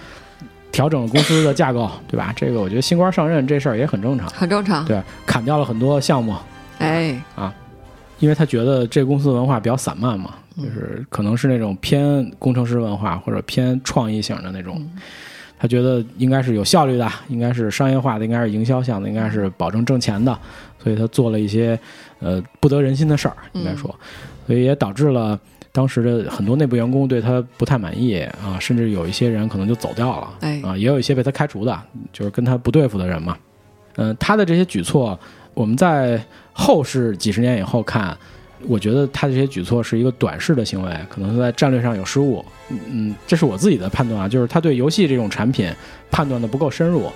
调整公司的架构，对吧？这个我觉得新官上任这事儿也很正常，很正常。对，砍掉了很多项目，哎啊。因为他觉得这公司文化比较散漫嘛，就是可能是那种偏工程师文化或者偏创意型的那种，他觉得应该是有效率的，应该是商业化的，应该是营销项的，应该是保证挣钱的，所以他做了一些呃不得人心的事儿，应该说，所以也导致了当时的很多内部员工对他不太满意啊，甚至有一些人可能就走掉了，哎。啊，也有一些被他开除的，就是跟他不对付的人嘛。嗯，他的这些举措，我们在后世几十年以后看，我觉得他这些举措是一个短视的行为，可能是在战略上有失误。嗯，这是我自己的判断啊，就是他对游戏这种产品判断的不够深入。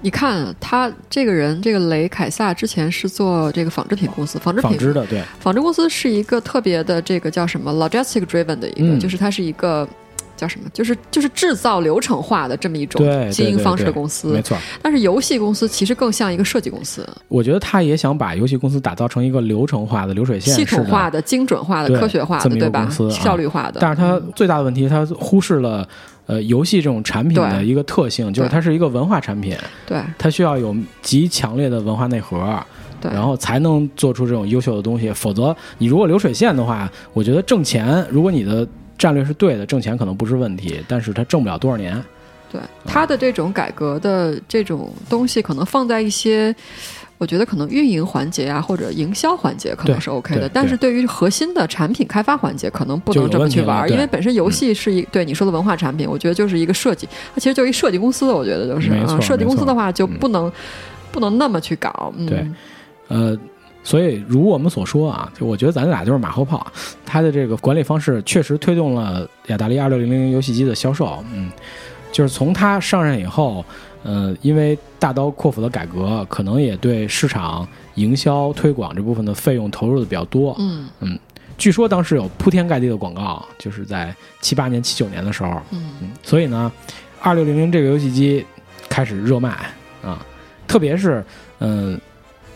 你看他这个人，这个雷凯撒之前是做这个纺织品公司，纺织品纺织的对，纺织公司是一个特别的这个叫什么 logistic driven 的一个，就是它是一个叫什么，就是就是制造流程化的这么一种经营方式的公司，没错。但是游戏公司其实更像一个设计公司。我觉得他也想把游戏公司打造成一个流程化的流水线、系统化的、精准化的、科学化的，对吧？效率化的。但是它最大的问题，它忽视了。呃，游戏这种产品的一个特性就是它是一个文化产品，对，它需要有极强烈的文化内核，对，然后才能做出这种优秀的东西。否则，你如果流水线的话，我觉得挣钱，如果你的战略是对的，挣钱可能不是问题，但是它挣不了多少年。对，它的这种改革的这种东西，可能放在一些。我觉得可能运营环节啊，或者营销环节可能是 OK 的，但是对于核心的产品开发环节，可能不能这么去玩，因为本身游戏是一对你说的文化产品，我觉得就是一个设计，它其实就一设计公司，我觉得就是啊，设计公司的话就不能不能那么去搞。对，呃，所以如我们所说啊，就我觉得咱俩就是马后炮，它的这个管理方式确实推动了雅达利二六零零游戏机的销售，嗯，就是从它上任以后。呃，因为大刀阔斧的改革，可能也对市场营销推广这部分的费用投入的比较多。嗯嗯，据说当时有铺天盖地的广告，就是在七八年、七九年的时候。嗯嗯，所以呢，二六零零这个游戏机开始热卖啊，特别是嗯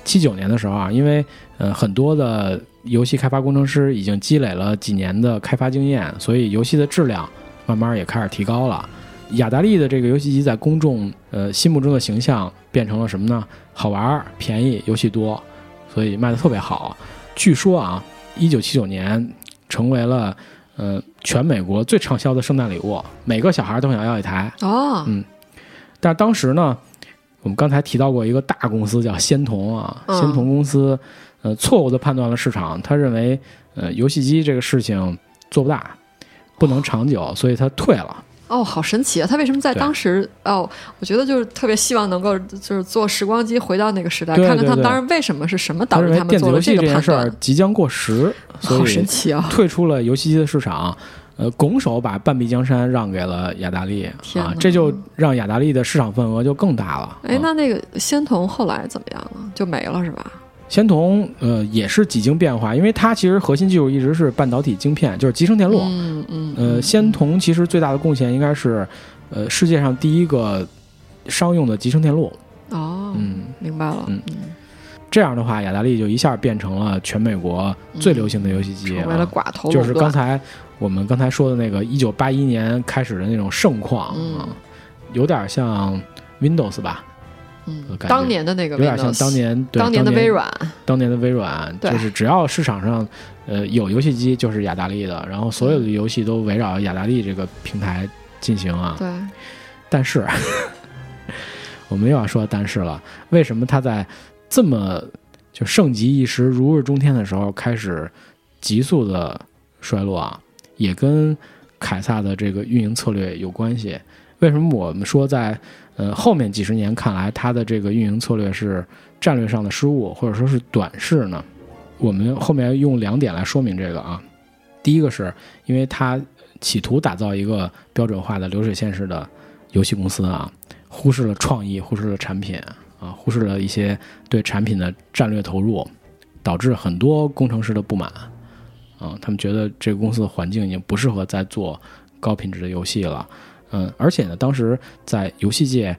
七九年的时候啊，因为呃很多的游戏开发工程师已经积累了几年的开发经验，所以游戏的质量慢慢也开始提高了。雅达利的这个游戏机在公众呃心目中的形象变成了什么呢？好玩、便宜、游戏多，所以卖的特别好。据说啊，一九七九年成为了呃全美国最畅销的圣诞礼物，每个小孩都想要一台。哦，嗯，但当时呢，我们刚才提到过一个大公司叫仙童啊，仙童公司呃错误的判断了市场，他认为呃游戏机这个事情做不大，不能长久，所以他退了。哦，好神奇啊！他为什么在当时？哦，我觉得就是特别希望能够就是坐时光机回到那个时代，看看他们当时为什么是什么导致他们做了这个判断。即将过时，好神奇啊！退出了游戏机的市场，呃，拱手把半壁江山让给了雅达利啊，这就让雅达利的市场份额就更大了。哎，那那个仙童后来怎么样了？就没了是吧？仙童呃也是几经变化，因为它其实核心技术一直是半导体晶片，就是集成电路。嗯嗯。呃，仙童其实最大的贡献应该是，呃，世界上第一个商用的集成电路。哦，嗯，明白了。嗯嗯。这样的话，雅达利就一下变成了全美国最流行的游戏机，成为了寡头。就是刚才我们刚才说的那个一九八一年开始的那种盛况啊，有点像 Windows 吧。嗯，当年的那个有点像当年当年的微软，当年的微软就是只要市场上呃有游戏机就是雅达利的，然后所有的游戏都围绕雅达利这个平台进行啊。对，但是 我们又要说但是了，为什么它在这么就盛极一时、如日中天的时候开始急速的衰落啊？也跟凯撒的这个运营策略有关系。为什么我们说在？呃，后面几十年看来，它的这个运营策略是战略上的失误，或者说是短视呢？我们后面用两点来说明这个啊。第一个是因为他企图打造一个标准化的流水线式的游戏公司啊，忽视了创意，忽视了产品啊，忽视了一些对产品的战略投入，导致很多工程师的不满啊，他们觉得这个公司的环境已经不适合再做高品质的游戏了。嗯，而且呢，当时在游戏界，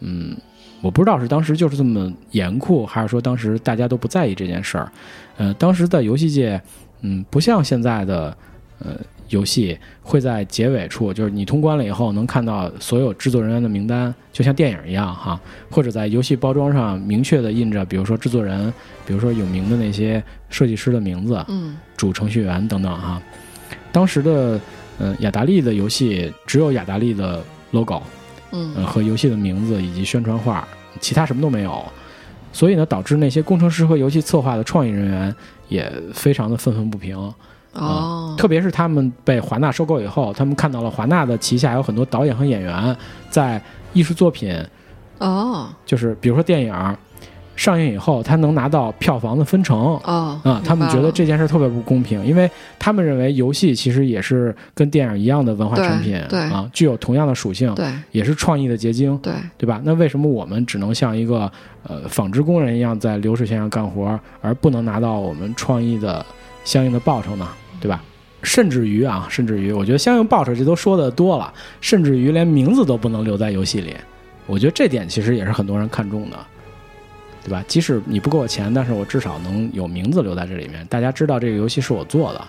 嗯，我不知道是当时就是这么严酷，还是说当时大家都不在意这件事儿。呃，当时在游戏界，嗯，不像现在的，呃，游戏会在结尾处，就是你通关了以后能看到所有制作人员的名单，就像电影一样哈，或者在游戏包装上明确的印着，比如说制作人，比如说有名的那些设计师的名字，嗯，主程序员等等哈。当时的。嗯，雅达利的游戏只有雅达利的 logo，嗯，和游戏的名字以及宣传画，其他什么都没有。所以呢，导致那些工程师和游戏策划的创意人员也非常的愤愤不平哦，特别是他们被华纳收购以后，他们看到了华纳的旗下有很多导演和演员在艺术作品，哦，就是比如说电影。上映以后，他能拿到票房的分成啊啊！他们觉得这件事特别不公平，因为他们认为游戏其实也是跟电影一样的文化产品，对啊，具有同样的属性，对，也是创意的结晶，对，对吧？那为什么我们只能像一个呃纺织工人一样在流水线上干活，而不能拿到我们创意的相应的报酬呢？对吧？甚至于啊，甚至于，我觉得相应报酬这都说的多了，甚至于连名字都不能留在游戏里，我觉得这点其实也是很多人看重的。对吧？即使你不给我钱，但是我至少能有名字留在这里面，大家知道这个游戏是我做的。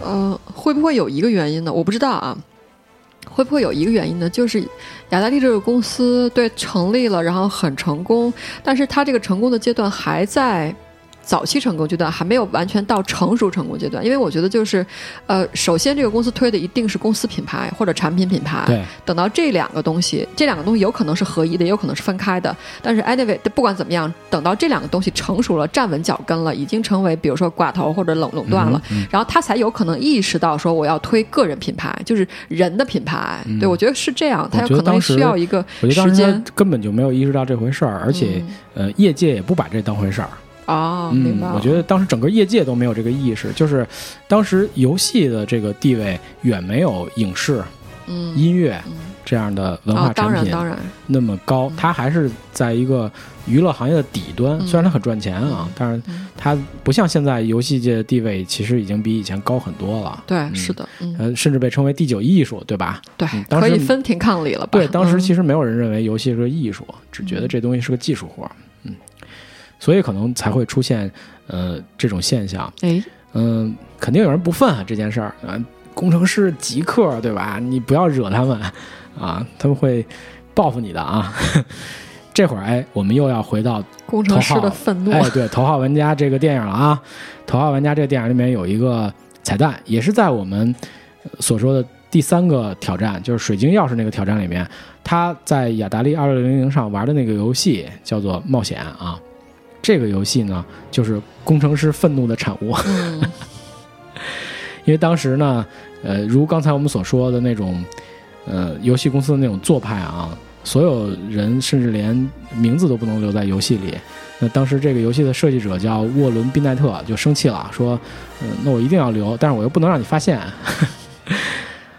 呃，会不会有一个原因呢？我不知道啊。会不会有一个原因呢？就是雅达利这个公司对成立了，然后很成功，但是它这个成功的阶段还在。早期成功阶段还没有完全到成熟成功阶段，因为我觉得就是，呃，首先这个公司推的一定是公司品牌或者产品品牌。对。等到这两个东西，这两个东西有可能是合一的，也有可能是分开的。但是 anyway，不管怎么样，等到这两个东西成熟了、站稳脚跟了，已经成为比如说寡头或者垄垄断了，然后他才有可能意识到说我要推个人品牌，就是人的品牌。对，我觉得是这样，他有可能需要一个时间。根本就没有意识到这回事儿，而且呃，业界也不把这当回事儿。哦，明白。我觉得当时整个业界都没有这个意识，就是当时游戏的这个地位远没有影视、嗯，音乐这样的文化产品当然那么高。它还是在一个娱乐行业的底端，虽然它很赚钱啊，但是它不像现在游戏界的地位其实已经比以前高很多了。对，是的，呃，甚至被称为第九艺术，对吧？对，可以分庭抗礼了吧。对，当时其实没有人认为游戏是个艺术，只觉得这东西是个技术活。所以可能才会出现，呃，这种现象。哎，嗯，肯定有人不忿啊这件事儿啊，工程师极客对吧？你不要惹他们啊，他们会报复你的啊。这会儿哎，我们又要回到工程师的愤怒。哎，对，《头号玩家》这个电影了啊，《头号玩家》这个电影里面有一个彩蛋，也是在我们所说的第三个挑战，就是水晶钥匙那个挑战里面，他在雅达利二六零零上玩的那个游戏叫做冒险啊。这个游戏呢，就是工程师愤怒的产物。因为当时呢，呃，如刚才我们所说的那种，呃，游戏公司的那种做派啊，所有人甚至连名字都不能留在游戏里。那当时这个游戏的设计者叫沃伦·宾奈特，就生气了，说：“嗯，那我一定要留，但是我又不能让你发现。”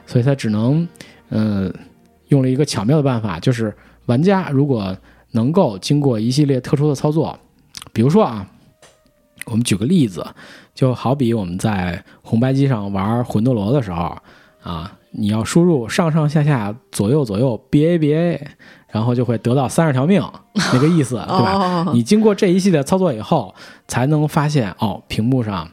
所以他只能，嗯，用了一个巧妙的办法，就是玩家如果能够经过一系列特殊的操作。比如说啊，我们举个例子，就好比我们在红白机上玩魂斗罗的时候啊，你要输入上上下下左右左右 B A B A，然后就会得到三十条命，那个意思对吧？你经过这一系列操作以后，才能发现哦，屏幕上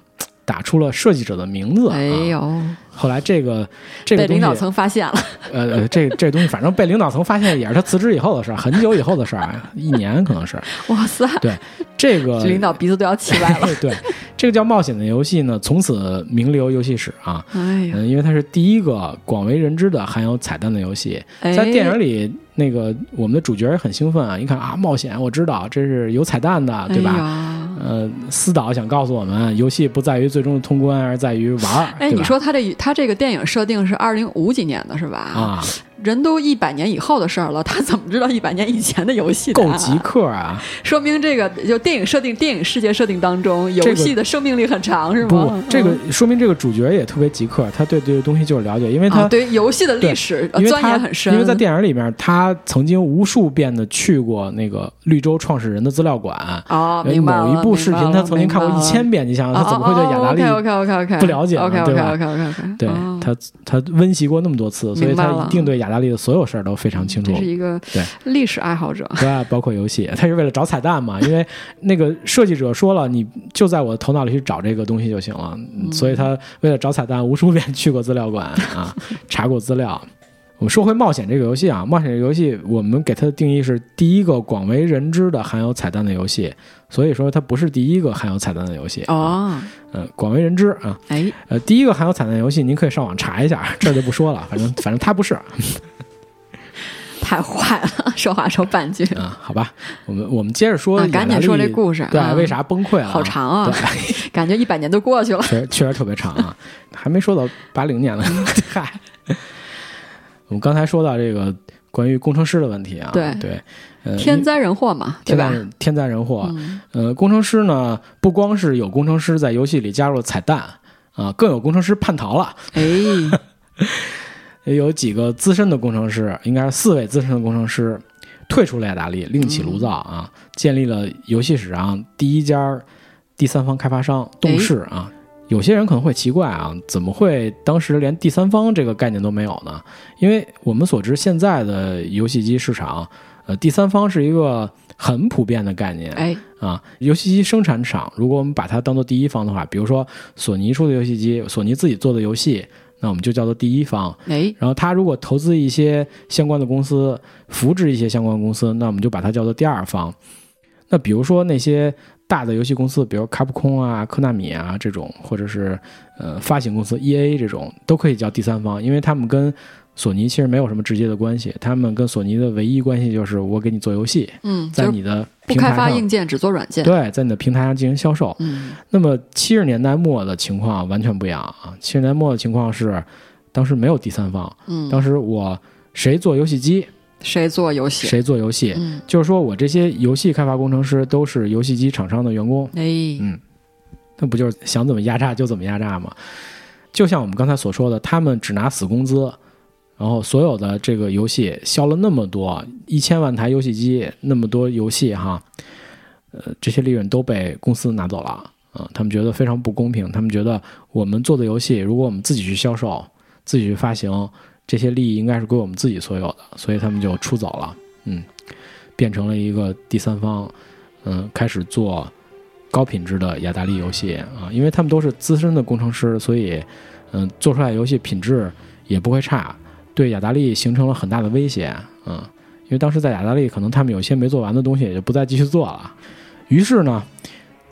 打出了设计者的名字。哎呦！后来这个这个被领导层发现了，呃，这这东西反正被领导层发现也是他辞职以后的事儿，很久以后的事儿，一年可能是。哇塞！对这个领导鼻子都要气歪了。对，这个叫冒险的游戏呢，从此名流游戏史啊。哎呀，因为它是第一个广为人知的含有彩蛋的游戏，在电影里，那个我们的主角也很兴奋啊，一看啊，冒险，我知道这是有彩蛋的，对吧？呃，思导想告诉我们，游戏不在于最终的通关，而在于玩儿。哎，你说他这他这个电影设定是二零五几年的是吧？啊。人都一百年以后的事儿了，他怎么知道一百年以前的游戏？够极客啊！说明这个就电影设定、电影世界设定当中，游戏的生命力很长，是吗？不，这个说明这个主角也特别极客，他对这个东西就是了解，因为他对游戏的历史钻研很深。因为在电影里面，他曾经无数遍的去过那个绿洲创始人的资料馆啊，某一部视频他曾经看过一千遍，你想想他怎么会对雅达利 OK OK OK 不了解？OK OK OK OK 对他他温习过那么多次，所以他一定对雅达利的所有事儿都。非常清楚，这是一个对历史爱好者，对，包括游戏，他是为了找彩蛋嘛？因为那个设计者说了，你就在我的头脑里去找这个东西就行了，所以他为了找彩蛋，无数遍去过资料馆啊，查过资料。我们说回冒险这个游戏啊，冒险这个游戏，我们给它的定义是第一个广为人知的含有彩蛋的游戏，所以说它不是第一个含有彩蛋的游戏哦。呃，广为人知啊，哎，呃，第一个含有彩蛋的游戏，您可以上网查一下，这就不说了，反正反正它不是。太坏了，说话说半句啊，好吧，我们我们接着说，赶紧说这故事，对，为啥崩溃了？好长啊，感觉一百年都过去了，确实确实特别长啊，还没说到八零年了，嗨，我们刚才说到这个关于工程师的问题啊，对对，天灾人祸嘛，对吧？天灾人祸，呃，工程师呢，不光是有工程师在游戏里加入了彩蛋啊，更有工程师叛逃了，哎。有几个资深的工程师，应该是四位资深的工程师，退出了雅达利，另起炉灶啊，建立了游戏史上第一家第三方开发商动视啊。有些人可能会奇怪啊，怎么会当时连第三方这个概念都没有呢？因为我们所知，现在的游戏机市场，呃，第三方是一个很普遍的概念。哎，啊，游戏机生产厂，如果我们把它当做第一方的话，比如说索尼出的游戏机，索尼自己做的游戏。那我们就叫做第一方，哎，然后他如果投资一些相关的公司，扶植一些相关公司，那我们就把它叫做第二方。那比如说那些大的游戏公司，比如卡普空啊、科纳米啊这种，或者是呃发行公司 E A 这种，都可以叫第三方，因为他们跟。索尼其实没有什么直接的关系，他们跟索尼的唯一关系就是我给你做游戏，嗯，在你的不开发硬件，只做软件，对，在你的平台上进行销售。嗯，那么七十年代末的情况完全不一样啊！七十年代末的情况是，当时没有第三方，嗯，当时我谁做游戏机，谁做游戏，谁做游戏，嗯，就是说我这些游戏开发工程师都是游戏机厂商的员工，哎，嗯，那不就是想怎么压榨就怎么压榨吗？就像我们刚才所说的，他们只拿死工资。然后所有的这个游戏销了那么多一千万台游戏机，那么多游戏哈，呃，这些利润都被公司拿走了啊！他们觉得非常不公平，他们觉得我们做的游戏，如果我们自己去销售、自己去发行，这些利益应该是归我们自己所有的，所以他们就出走了，嗯，变成了一个第三方，嗯，开始做高品质的雅达利游戏啊，因为他们都是资深的工程师，所以嗯，做出来游戏品质也不会差。对雅达利形成了很大的威胁，嗯，因为当时在雅达利，可能他们有些没做完的东西，也就不再继续做了。于是呢，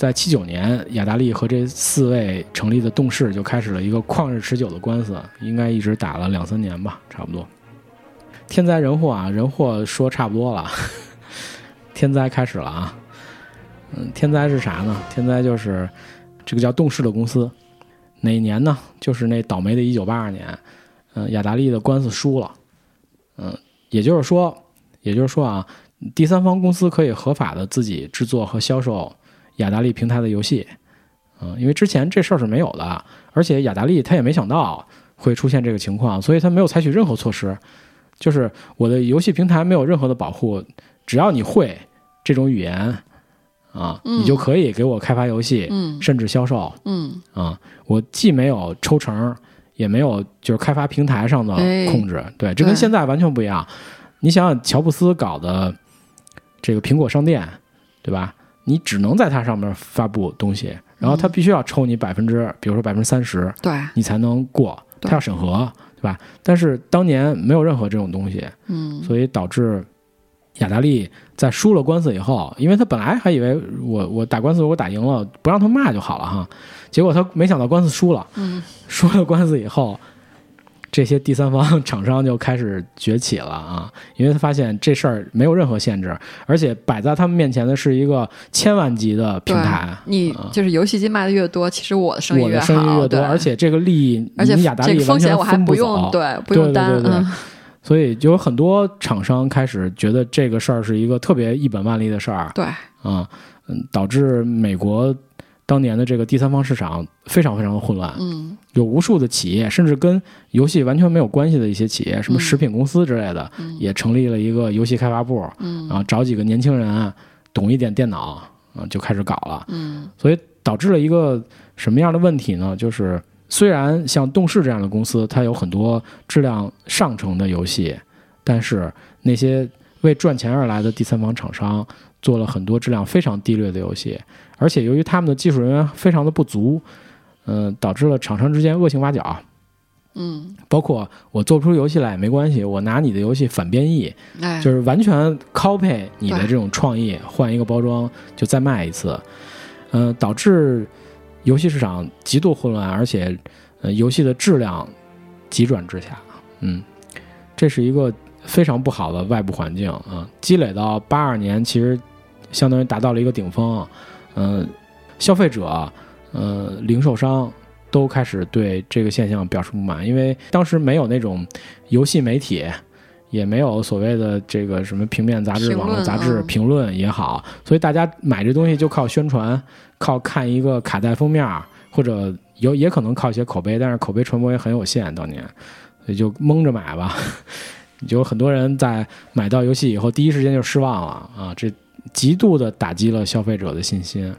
在七九年，雅达利和这四位成立的动视就开始了一个旷日持久的官司，应该一直打了两三年吧，差不多。天灾人祸啊，人祸说差不多了，天灾开始了啊。嗯，天灾是啥呢？天灾就是这个叫动视的公司，哪年呢？就是那倒霉的一九八二年。嗯，雅达利的官司输了，嗯，也就是说，也就是说啊，第三方公司可以合法的自己制作和销售雅达利平台的游戏，嗯，因为之前这事儿是没有的，而且雅达利他也没想到会出现这个情况，所以他没有采取任何措施，就是我的游戏平台没有任何的保护，只要你会这种语言啊，你就可以给我开发游戏，嗯，甚至销售，嗯，啊，我既没有抽成。也没有，就是开发平台上的控制，对，这跟现在完全不一样。你想想，乔布斯搞的这个苹果商店，对吧？你只能在它上面发布东西，然后他必须要抽你百分之，比如说百分之三十，对，你才能过，他要审核，对吧？但是当年没有任何这种东西，嗯，所以导致雅达利在输了官司以后，因为他本来还以为我我打官司如果打赢了，不让他骂就好了哈。结果他没想到官司输了，嗯，输了官司以后，这些第三方厂商就开始崛起了啊，因为他发现这事儿没有任何限制，而且摆在他们面前的是一个千万级的平台。你就是游戏机卖的越多，其实我的生意越好，生意越多，而且这个利益，而且雅达利风险我还不用对不用担对，所以就有很多厂商开始觉得这个事儿是一个特别一本万利的事儿。对，啊，嗯，导致美国。当年的这个第三方市场非常非常的混乱，嗯，有无数的企业，甚至跟游戏完全没有关系的一些企业，什么食品公司之类的，也成立了一个游戏开发部，嗯，然后找几个年轻人懂一点电脑，啊，就开始搞了，嗯，所以导致了一个什么样的问题呢？就是虽然像动视这样的公司，它有很多质量上乘的游戏，但是那些为赚钱而来的第三方厂商做了很多质量非常低劣的游戏。而且由于他们的技术人员非常的不足，嗯，导致了厂商之间恶性挖角。嗯，包括我做不出游戏来也没关系，我拿你的游戏反编译，哎，就是完全 copy 你的这种创意，换一个包装就再卖一次。嗯，导致游戏市场极度混乱，而且呃，游戏的质量急转直下。嗯，这是一个非常不好的外部环境啊，积累到八二年，其实相当于达到了一个顶峰。嗯，消费者、呃，零售商都开始对这个现象表示不满，因为当时没有那种游戏媒体，也没有所谓的这个什么平面杂志、网络杂志评论也好，所以大家买这东西就靠宣传，靠看一个卡带封面，或者有也可能靠一些口碑，但是口碑传播也很有限，当年，所以就蒙着买吧。就很多人在买到游戏以后，第一时间就失望了啊！这极度的打击了消费者的信心。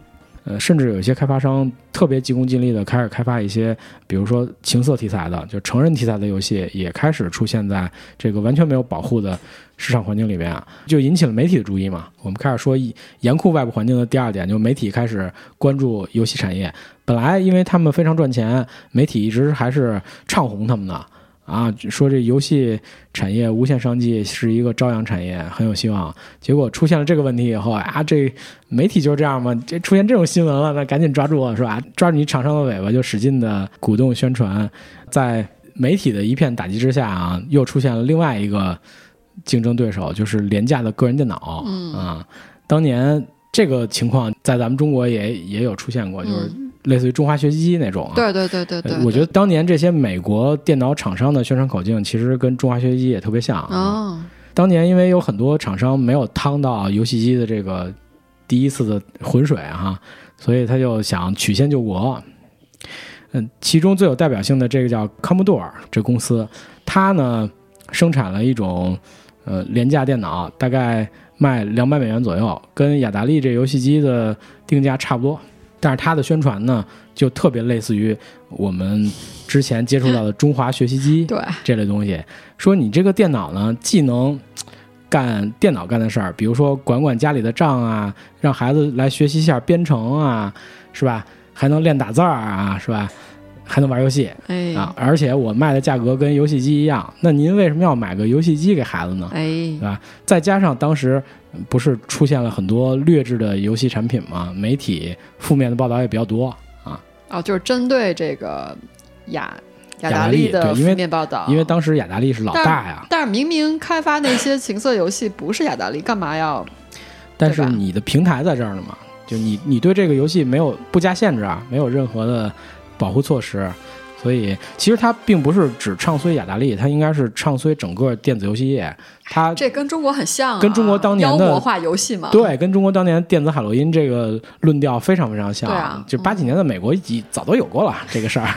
呃，甚至有些开发商特别急功近利的开始开发一些，比如说情色题材的，就成人题材的游戏，也开始出现在这个完全没有保护的市场环境里边啊，就引起了媒体的注意嘛。我们开始说严酷外部环境的第二点，就媒体开始关注游戏产业。本来因为他们非常赚钱，媒体一直还是唱红他们的。啊，说这游戏产业无限商机是一个朝阳产业，很有希望。结果出现了这个问题以后啊，这媒体就是这样嘛，这出现这种新闻了，那赶紧抓住是吧？抓住你厂商的尾巴，就使劲的鼓动宣传。在媒体的一片打击之下啊，又出现了另外一个竞争对手，就是廉价的个人电脑。嗯啊，当年这个情况在咱们中国也也有出现过，就是。类似于中华学习机那种，对对对对对，我觉得当年这些美国电脑厂商的宣传口径，其实跟中华学习机也特别像。哦，当年因为有很多厂商没有趟到游戏机的这个第一次的浑水哈，所以他就想曲线救国。嗯，其中最有代表性的这个叫 Commodore 这公司，它呢生产了一种呃廉价电脑，大概卖两百美元左右，跟雅达利这游戏机的定价差不多。但是它的宣传呢，就特别类似于我们之前接触到的中华学习机对这类东西，说你这个电脑呢，既能干电脑干的事儿，比如说管管家里的账啊，让孩子来学习一下编程啊，是吧？还能练打字儿啊，是吧？还能玩游戏，哎啊！而且我卖的价格跟游戏机一样，那您为什么要买个游戏机给孩子呢？哎，对吧？再加上当时不是出现了很多劣质的游戏产品吗？媒体负面的报道也比较多啊。哦，就是针对这个雅雅达利的负面报道，因为当时雅达利是老大呀。但是明明开发那些情色游戏不是雅达利，干嘛要？但是你的平台在这儿呢嘛？就你你对这个游戏没有不加限制啊，没有任何的。保护措施，所以其实它并不是只唱衰雅达利，它应该是唱衰整个电子游戏业。它这跟中国很像，跟中国当年的妖魔化游戏嘛，对，跟中国当年电子海洛因这个论调非常非常像。对啊，就八几年的美国已早都有过了这个事儿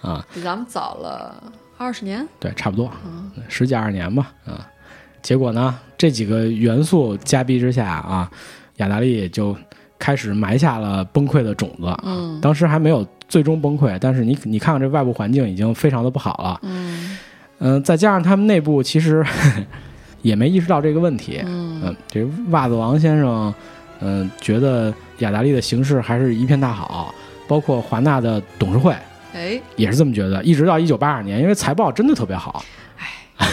啊，比咱们早了二十年，对，差不多，十几二十年吧。啊，结果呢，这几个元素加逼之下啊，雅达利就。开始埋下了崩溃的种子。嗯，当时还没有最终崩溃，但是你你看看这外部环境已经非常的不好了。嗯，嗯，再加上他们内部其实也没意识到这个问题。嗯，这袜子王先生，嗯，觉得雅达利的形势还是一片大好，包括华纳的董事会，哎，也是这么觉得。一直到一九八二年，因为财报真的特别好。哎，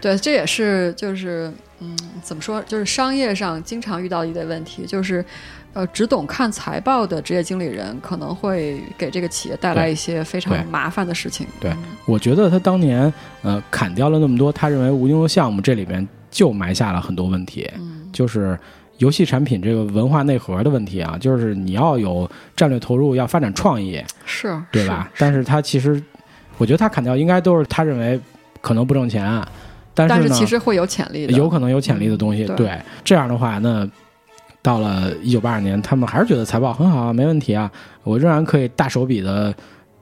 对，这也是就是嗯，怎么说，就是商业上经常遇到一个问题，就是。呃，只懂看财报的职业经理人可能会给这个企业带来一些非常麻烦的事情。对，我觉得他当年呃砍掉了那么多他认为无用的项目，这里边就埋下了很多问题。嗯，就是游戏产品这个文化内核的问题啊，就是你要有战略投入，要发展创意，是对吧？但是他其实，我觉得他砍掉应该都是他认为可能不挣钱，但是呢其实会有潜力的，有可能有潜力的东西。对，这样的话那。到了一九八二年，他们还是觉得财报很好啊，没问题啊，我仍然可以大手笔的，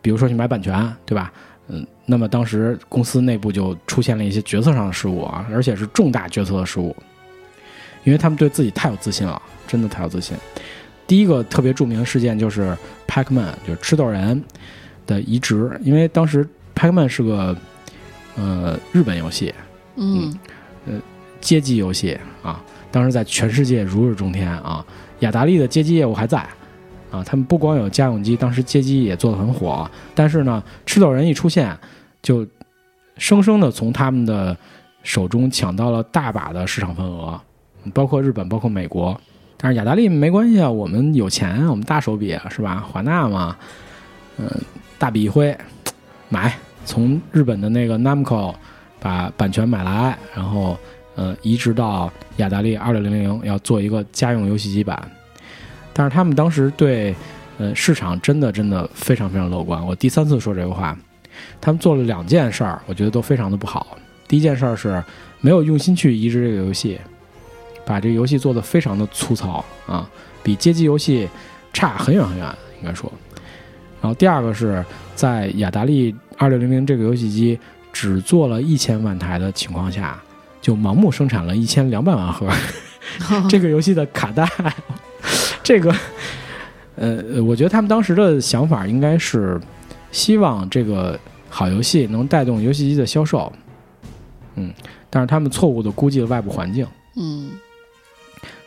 比如说去买版权，对吧？嗯，那么当时公司内部就出现了一些决策上的失误啊，而且是重大决策的失误，因为他们对自己太有自信了，真的太有自信。第一个特别著名的事件就是 Pacman，就是吃豆人的移植，因为当时 Pacman 是个呃日本游戏，嗯，呃街机游戏啊。当时在全世界如日中天啊！雅达利的街机业务还在啊，他们不光有家用机，当时街机也做得很火。但是呢，吃豆人一出现，就生生的从他们的手中抢到了大把的市场份额，包括日本，包括美国。但是雅达利没关系啊，我们有钱，我们大手笔是吧？华纳嘛，嗯，大笔一挥，买从日本的那个 Namco 把版权买来，然后呃移植到雅达利二六零零，要做一个家用游戏机版。但是他们当时对呃市场真的真的非常非常乐观。我第三次说这个话，他们做了两件事儿，我觉得都非常的不好。第一件事儿是没有用心去移植这个游戏，把这个游戏做的非常的粗糙啊，比街机游戏差很远很远，应该说。然后第二个是在雅达利二六零零这个游戏机只做了一千万台的情况下，就盲目生产了一千两百万盒 这个游戏的卡带。这个，呃，我觉得他们当时的想法应该是希望这个好游戏能带动游戏机的销售。嗯，但是他们错误的估计了外部环境。嗯，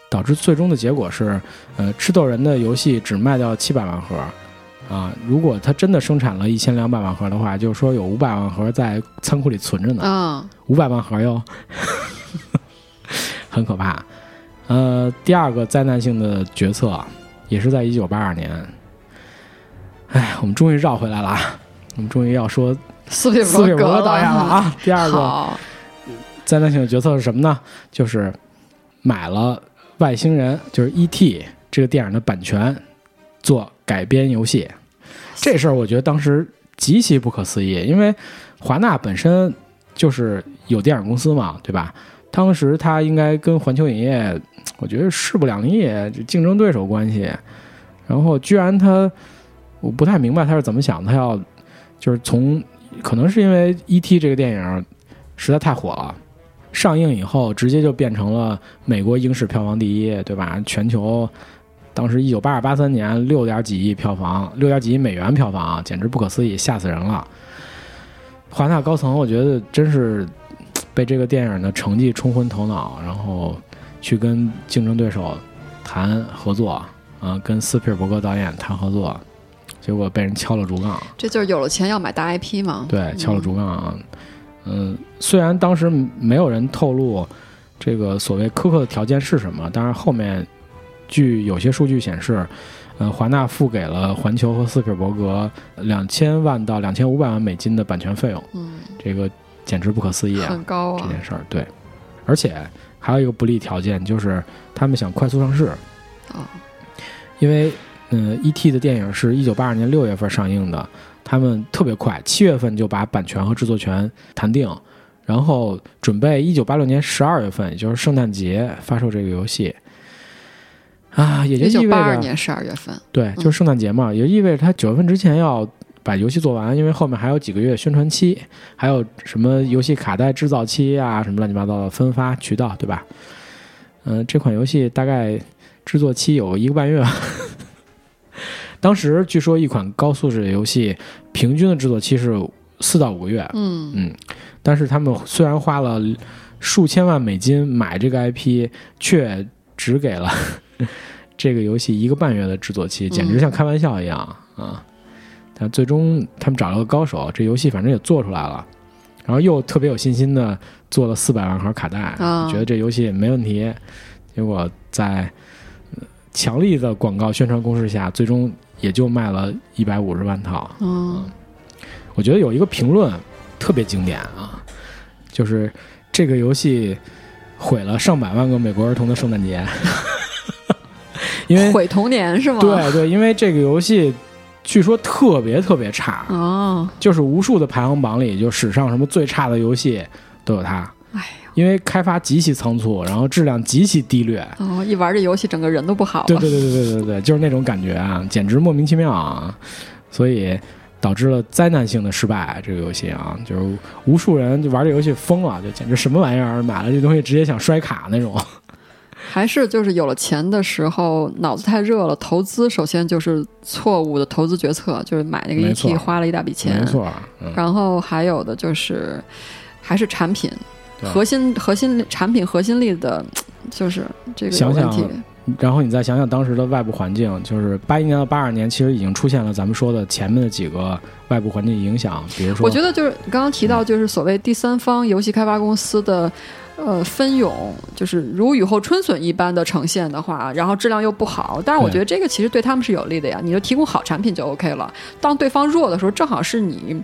导致最终的结果是，呃，吃豆人的游戏只卖掉七百万盒。啊，如果他真的生产了一千两百万盒的话，就是说有五百万盒在仓库里存着呢。啊，五百万盒哟，很可怕。呃，第二个灾难性的决策也是在一九八二年。哎，我们终于绕回来了，我们终于要说斯皮斯皮伯格导演了啊。第二个灾难性的决策是什么呢？就是买了外星人，就是 E.T. 这个电影的版权。做改编游戏，这事儿我觉得当时极其不可思议，因为华纳本身就是有电影公司嘛，对吧？当时他应该跟环球影业，我觉得势不两立，竞争对手关系。然后居然他，我不太明白他是怎么想，他要就是从可能是因为《E.T.》这个电影实在太火了，上映以后直接就变成了美国影史票房第一，对吧？全球。当时一九八二八三年六点几亿票房，六点几亿美元票房，简直不可思议，吓死人了。华纳高层我觉得真是被这个电影的成绩冲昏头脑，然后去跟竞争对手谈合作啊，跟斯皮尔伯格导演谈合作，结果被人敲了竹杠。这就是有了钱要买大 IP 吗？对，敲了竹杠。嗯，虽然当时没有人透露这个所谓苛刻的条件是什么，但是后面。据有些数据显示，呃，华纳付给了环球和斯皮尔伯格两千万到两千五百万美金的版权费用。嗯，这个简直不可思议啊！很高啊，这件事儿对。而且还有一个不利条件，就是他们想快速上市。啊，因为嗯，E.T. 的电影是一九八二年六月份上映的，他们特别快，七月份就把版权和制作权谈定，然后准备一九八六年十二月份，也就是圣诞节发售这个游戏。啊，也就意味着八二年十二月份，对，就是圣诞节嘛，也意味着他九月份之前要把游戏做完，因为后面还有几个月宣传期，还有什么游戏卡带制造期啊，什么乱七八糟的分发渠道，对吧？嗯，这款游戏大概制作期有一个半月。当时据说一款高素质的游戏平均的制作期是四到五个月，嗯嗯，但是他们虽然花了数千万美金买这个 IP，却只给了。这个游戏一个半月的制作期，简直像开玩笑一样啊！但最终他们找了个高手，这游戏反正也做出来了，然后又特别有信心的做了四百万盒卡带，觉得这游戏没问题。结果在强力的广告宣传攻势下，最终也就卖了一百五十万套。嗯，我觉得有一个评论特别经典啊，就是这个游戏毁了上百万个美国儿童的圣诞节。因为毁童年是吗？对对，因为这个游戏据说特别特别差哦，就是无数的排行榜里，就史上什么最差的游戏都有它。哎呀，因为开发极其仓促，然后质量极其低劣。哦，一玩这游戏，整个人都不好。对对对对对对对，就是那种感觉啊，简直莫名其妙啊！所以导致了灾难性的失败。这个游戏啊，就是无数人就玩这游戏疯了，就简直什么玩意儿，买了这东西直接想摔卡那种。还是就是有了钱的时候，脑子太热了，投资首先就是错误的投资决策，就是买那个 ET 花了一大笔钱，没错。然后还有的就是还是产品核心核心产品核心力的，就是这个问题。然后你再想想当时的外部环境，就是八一年到八二年，其实已经出现了咱们说的前面的几个外部环境影响，比如说，我觉得就是刚刚提到，就是所谓第三方游戏开发公司的。呃，分涌就是如雨后春笋一般的呈现的话，然后质量又不好，但是我觉得这个其实对他们是有利的呀。你就提供好产品就 OK 了。当对方弱的时候，正好是你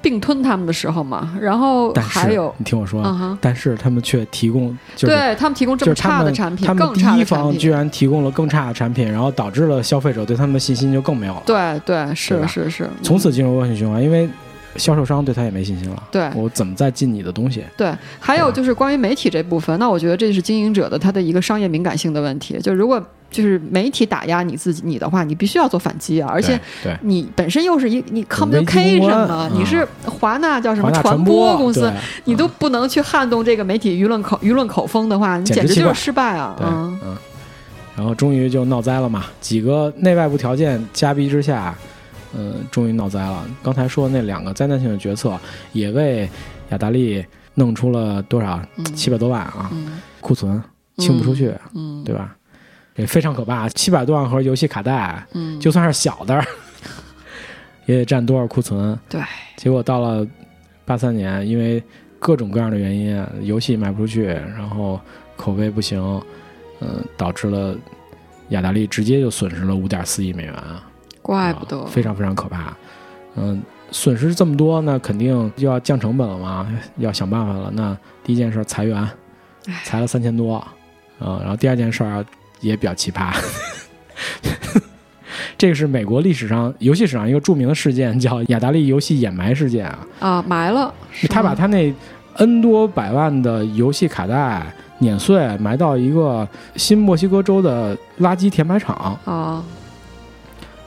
并吞他们的时候嘛。然后还有，你听我说，但是他们却提供，对他们提供这么差的产品，他们第一方居然提供了更差的产品，然后导致了消费者对他们的信心就更没有了。对对，是是是，从此进入恶性循环，因为。销售商对他也没信心了。对我怎么再进你的东西？对，还有就是关于媒体这部分，那我觉得这是经营者的他的一个商业敏感性的问题。就如果就是媒体打压你自己你的话，你必须要做反击啊！而且你本身又是一你 communication 嘛，你是华纳叫什么传播公司，你都不能去撼动这个媒体舆论口舆论口风的话，你简直就是失败啊！嗯嗯，然后终于就闹灾了嘛，几个内外部条件夹逼之下。嗯，终于闹灾了。刚才说那两个灾难性的决策，也为雅达利弄出了多少七百多万啊库存清不出去，对吧？也非常可怕，七百多万盒游戏卡带，就算是小的，也得占多少库存？对。结果到了八三年，因为各种各样的原因，游戏卖不出去，然后口碑不行，嗯，导致了雅达利直接就损失了五点四亿美元啊。怪不得，非常非常可怕，嗯，损失这么多，那肯定就要降成本了嘛，要想办法了。那第一件事裁员，裁了三千多，啊，然后第二件事儿也比较奇葩，这个是美国历史上游戏史上一个著名的事件，叫雅达利游戏掩埋事件啊，啊，埋了，他把他那 N 多百万的游戏卡带碾碎，埋到一个新墨西哥州的垃圾填埋场啊。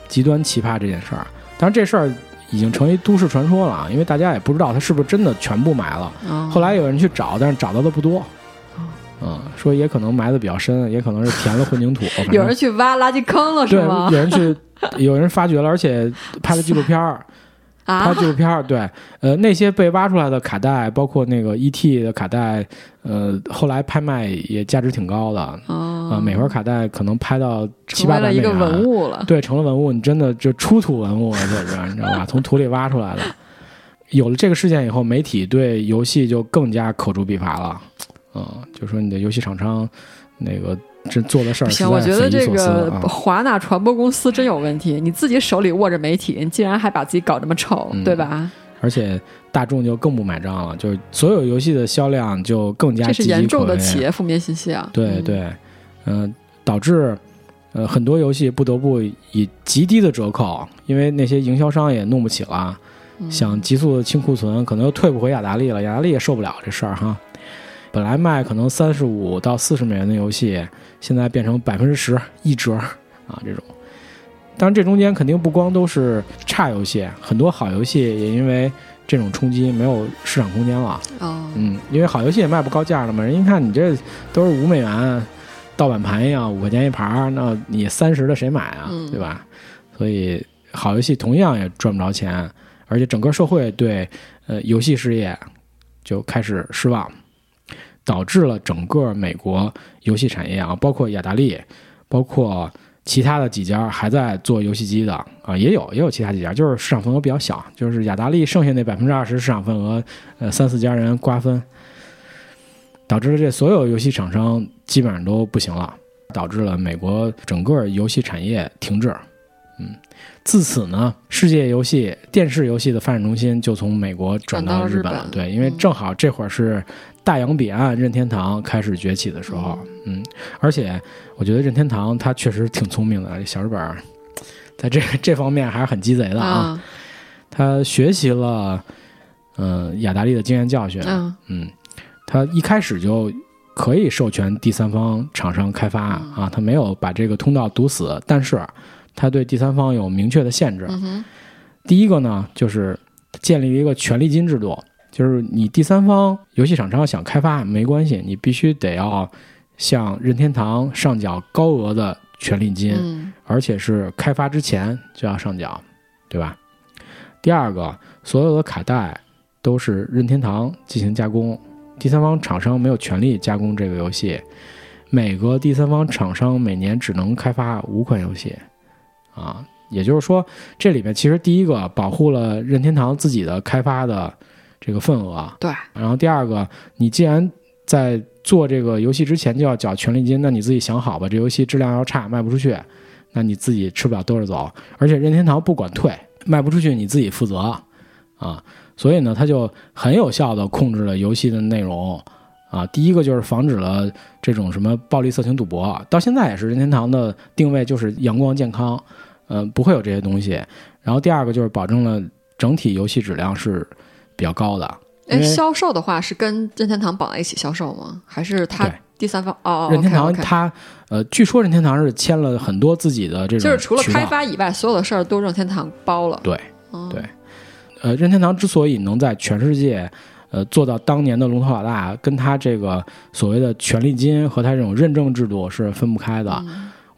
极端奇葩这件事儿，当然这事儿已经成为都市传说了啊，因为大家也不知道他是不是真的全部埋了。后来有人去找，但是找到的不多。嗯，说也可能埋的比较深，也可能是填了混凝土。有人去挖垃圾坑了是吗？有人去，有人发掘了，而且拍了纪录片儿。拍纪录片儿，对，呃，那些被挖出来的卡带，包括那个 E.T. 的卡带，呃，后来拍卖也价值挺高的，啊，每盒卡带可能拍到七八百美元，成了一个文物了，对，成了文物，你真的就出土文物了，这是，你知道吧？从土里挖出来的。有了这个事件以后，媒体对游戏就更加口诛笔伐了，嗯，就说你的游戏厂商那个。这做的事儿行，我觉得这个华纳传播公司真有问题。你自己手里握着媒体，你竟然还把自己搞这么丑，对吧？而且大众就更不买账了，就是所有游戏的销量就更加这是严重的企业负面信息啊！对对，嗯，导致呃很多游戏不得不以极低的折扣，因为那些营销商也弄不起了，想急速的清库存，可能又退不回雅达利了，雅达利也受不了这事儿哈。本来卖可能三十五到四十美元的游戏，现在变成百分之十一折啊！这种，当然这中间肯定不光都是差游戏，很多好游戏也因为这种冲击没有市场空间了。哦，嗯，因为好游戏也卖不高价了嘛，人一看你这都是五美元盗版盘一样，五块钱一盘，那你三十的谁买啊？对吧？所以好游戏同样也赚不着钱，而且整个社会对呃游戏事业就开始失望。导致了整个美国游戏产业啊，包括雅达利，包括其他的几家还在做游戏机的啊，也有也有其他几家，就是市场份额比较小，就是雅达利剩下那百分之二十市场份额，呃，三四家人瓜分，导致了这所有游戏厂商基本上都不行了，导致了美国整个游戏产业停滞。嗯，自此呢，世界游戏电视游戏的发展中心就从美国转到日本了。对，因为正好这会儿是。大洋彼岸，任天堂开始崛起的时候，嗯，而且我觉得任天堂他确实挺聪明的，小日本在这 这方面还是很鸡贼的啊。他学习了，嗯，雅达利的经验教训，嗯，他一开始就可以授权第三方厂商开发啊，他没有把这个通道堵死，但是他对第三方有明确的限制。第一个呢，就是建立一个权利金制度。就是你第三方游戏厂商想开发没关系，你必须得要向任天堂上缴高额的权利金，而且是开发之前就要上缴，对吧？第二个，所有的卡带都是任天堂进行加工，第三方厂商没有权利加工这个游戏。每个第三方厂商每年只能开发五款游戏，啊，也就是说，这里面其实第一个保护了任天堂自己的开发的。这个份额对，然后第二个，你既然在做这个游戏之前就要缴权利金，那你自己想好吧，这游戏质量要差，卖不出去，那你自己吃不了兜着走。而且任天堂不管退，卖不出去你自己负责啊，所以呢，他就很有效的控制了游戏的内容啊。第一个就是防止了这种什么暴力、色情、赌博，到现在也是任天堂的定位就是阳光健康，嗯，不会有这些东西。然后第二个就是保证了整体游戏质量是比较高的。哎，销售的话是跟任天堂绑在一起销售吗？还是他第三方？哦，任天堂他呃，据说任天堂是签了很多自己的这种，就是除了开发以外，所有的事儿都任天堂包了。对，对，呃，任天堂之所以能在全世界呃做到当年的龙头老大，跟他这个所谓的权利金和他这种认证制度是分不开的。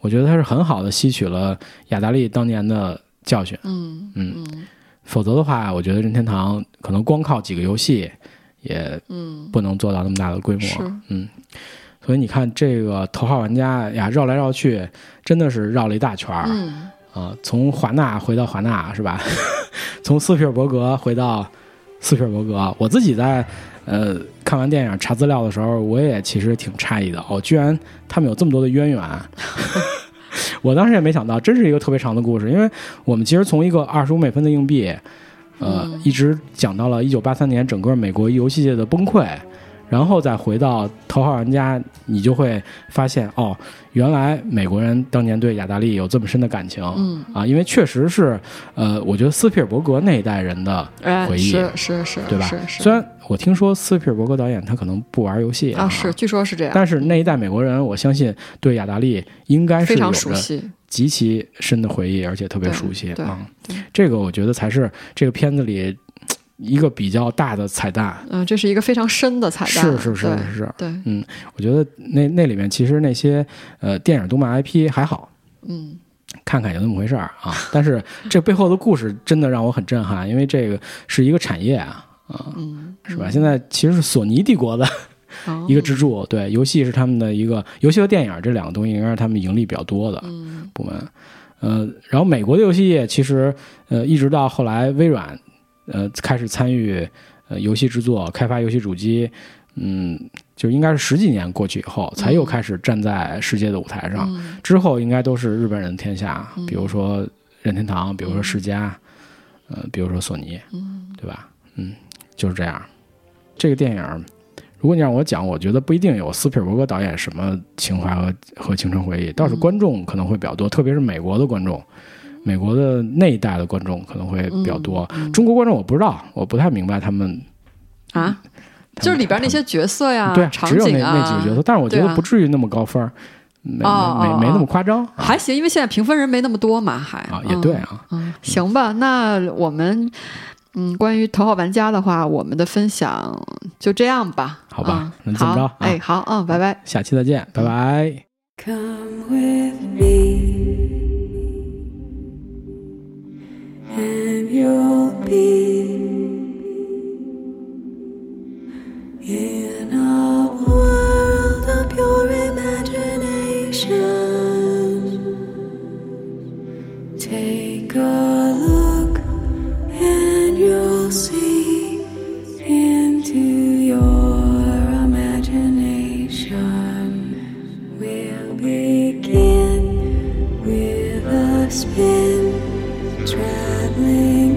我觉得他是很好的吸取了雅达利当年的教训。嗯嗯。否则的话，我觉得任天堂可能光靠几个游戏也不能做到那么大的规模。嗯，所以你看这个头号玩家呀，绕来绕去，真的是绕了一大圈儿。嗯啊，从华纳回到华纳是吧？从斯皮尔伯格回到斯皮尔伯格。我自己在呃看完电影查资料的时候，我也其实挺诧异的哦，居然他们有这么多的渊源。我当时也没想到，真是一个特别长的故事，因为我们其实从一个二十五美分的硬币，呃，一直讲到了一九八三年整个美国游戏界的崩溃。然后再回到头号玩家，你就会发现哦，原来美国人当年对雅达利有这么深的感情，嗯啊，因为确实是，呃，我觉得斯皮尔伯格那一代人的回忆是是是，对吧？是是。虽然我听说斯皮尔伯格导演他可能不玩游戏啊，是据说是这样，但是那一代美国人，我相信对雅达利应该是非常熟悉，极其深的回忆，而且特别熟悉啊。这个我觉得才是这个片子里。一个比较大的彩蛋，嗯，这是一个非常深的彩蛋，是是是是，对，嗯，我觉得那那里面其实那些呃电影动漫 IP 还好，嗯，看看有那么回事儿啊，但是这背后的故事真的让我很震撼，因为这个是一个产业啊，啊，是吧？现在其实是索尼帝国的 一个支柱，对，游戏是他们的一个游戏和电影这两个东西应该是他们盈利比较多的部门，呃，然后美国的游戏业其实呃一直到后来微软。呃，开始参与呃游戏制作、开发游戏主机，嗯，就应该是十几年过去以后，才又开始站在世界的舞台上。之后应该都是日本人的天下，比如说任天堂，比如说世嘉，呃，比如说索尼，对吧？嗯，就是这样。这个电影，如果你让我讲，我觉得不一定有斯皮尔伯格导演什么情怀和和青春回忆，倒是观众可能会比较多，特别是美国的观众。美国的那一代的观众可能会比较多，中国观众我不知道，我不太明白他们啊，就是里边那些角色呀，对，只有那那几个角色，但是我觉得不至于那么高分，没没没那么夸张，还行，因为现在评分人没那么多嘛，还啊也对啊，嗯，行吧，那我们嗯，关于头号玩家的话，我们的分享就这样吧，好吧，那怎么着？哎，好，嗯，拜拜，下期再见，拜拜。and you'll be in a world of pure imagination. Take a look and you'll see into your imagination. We'll begin with a spin. Darling.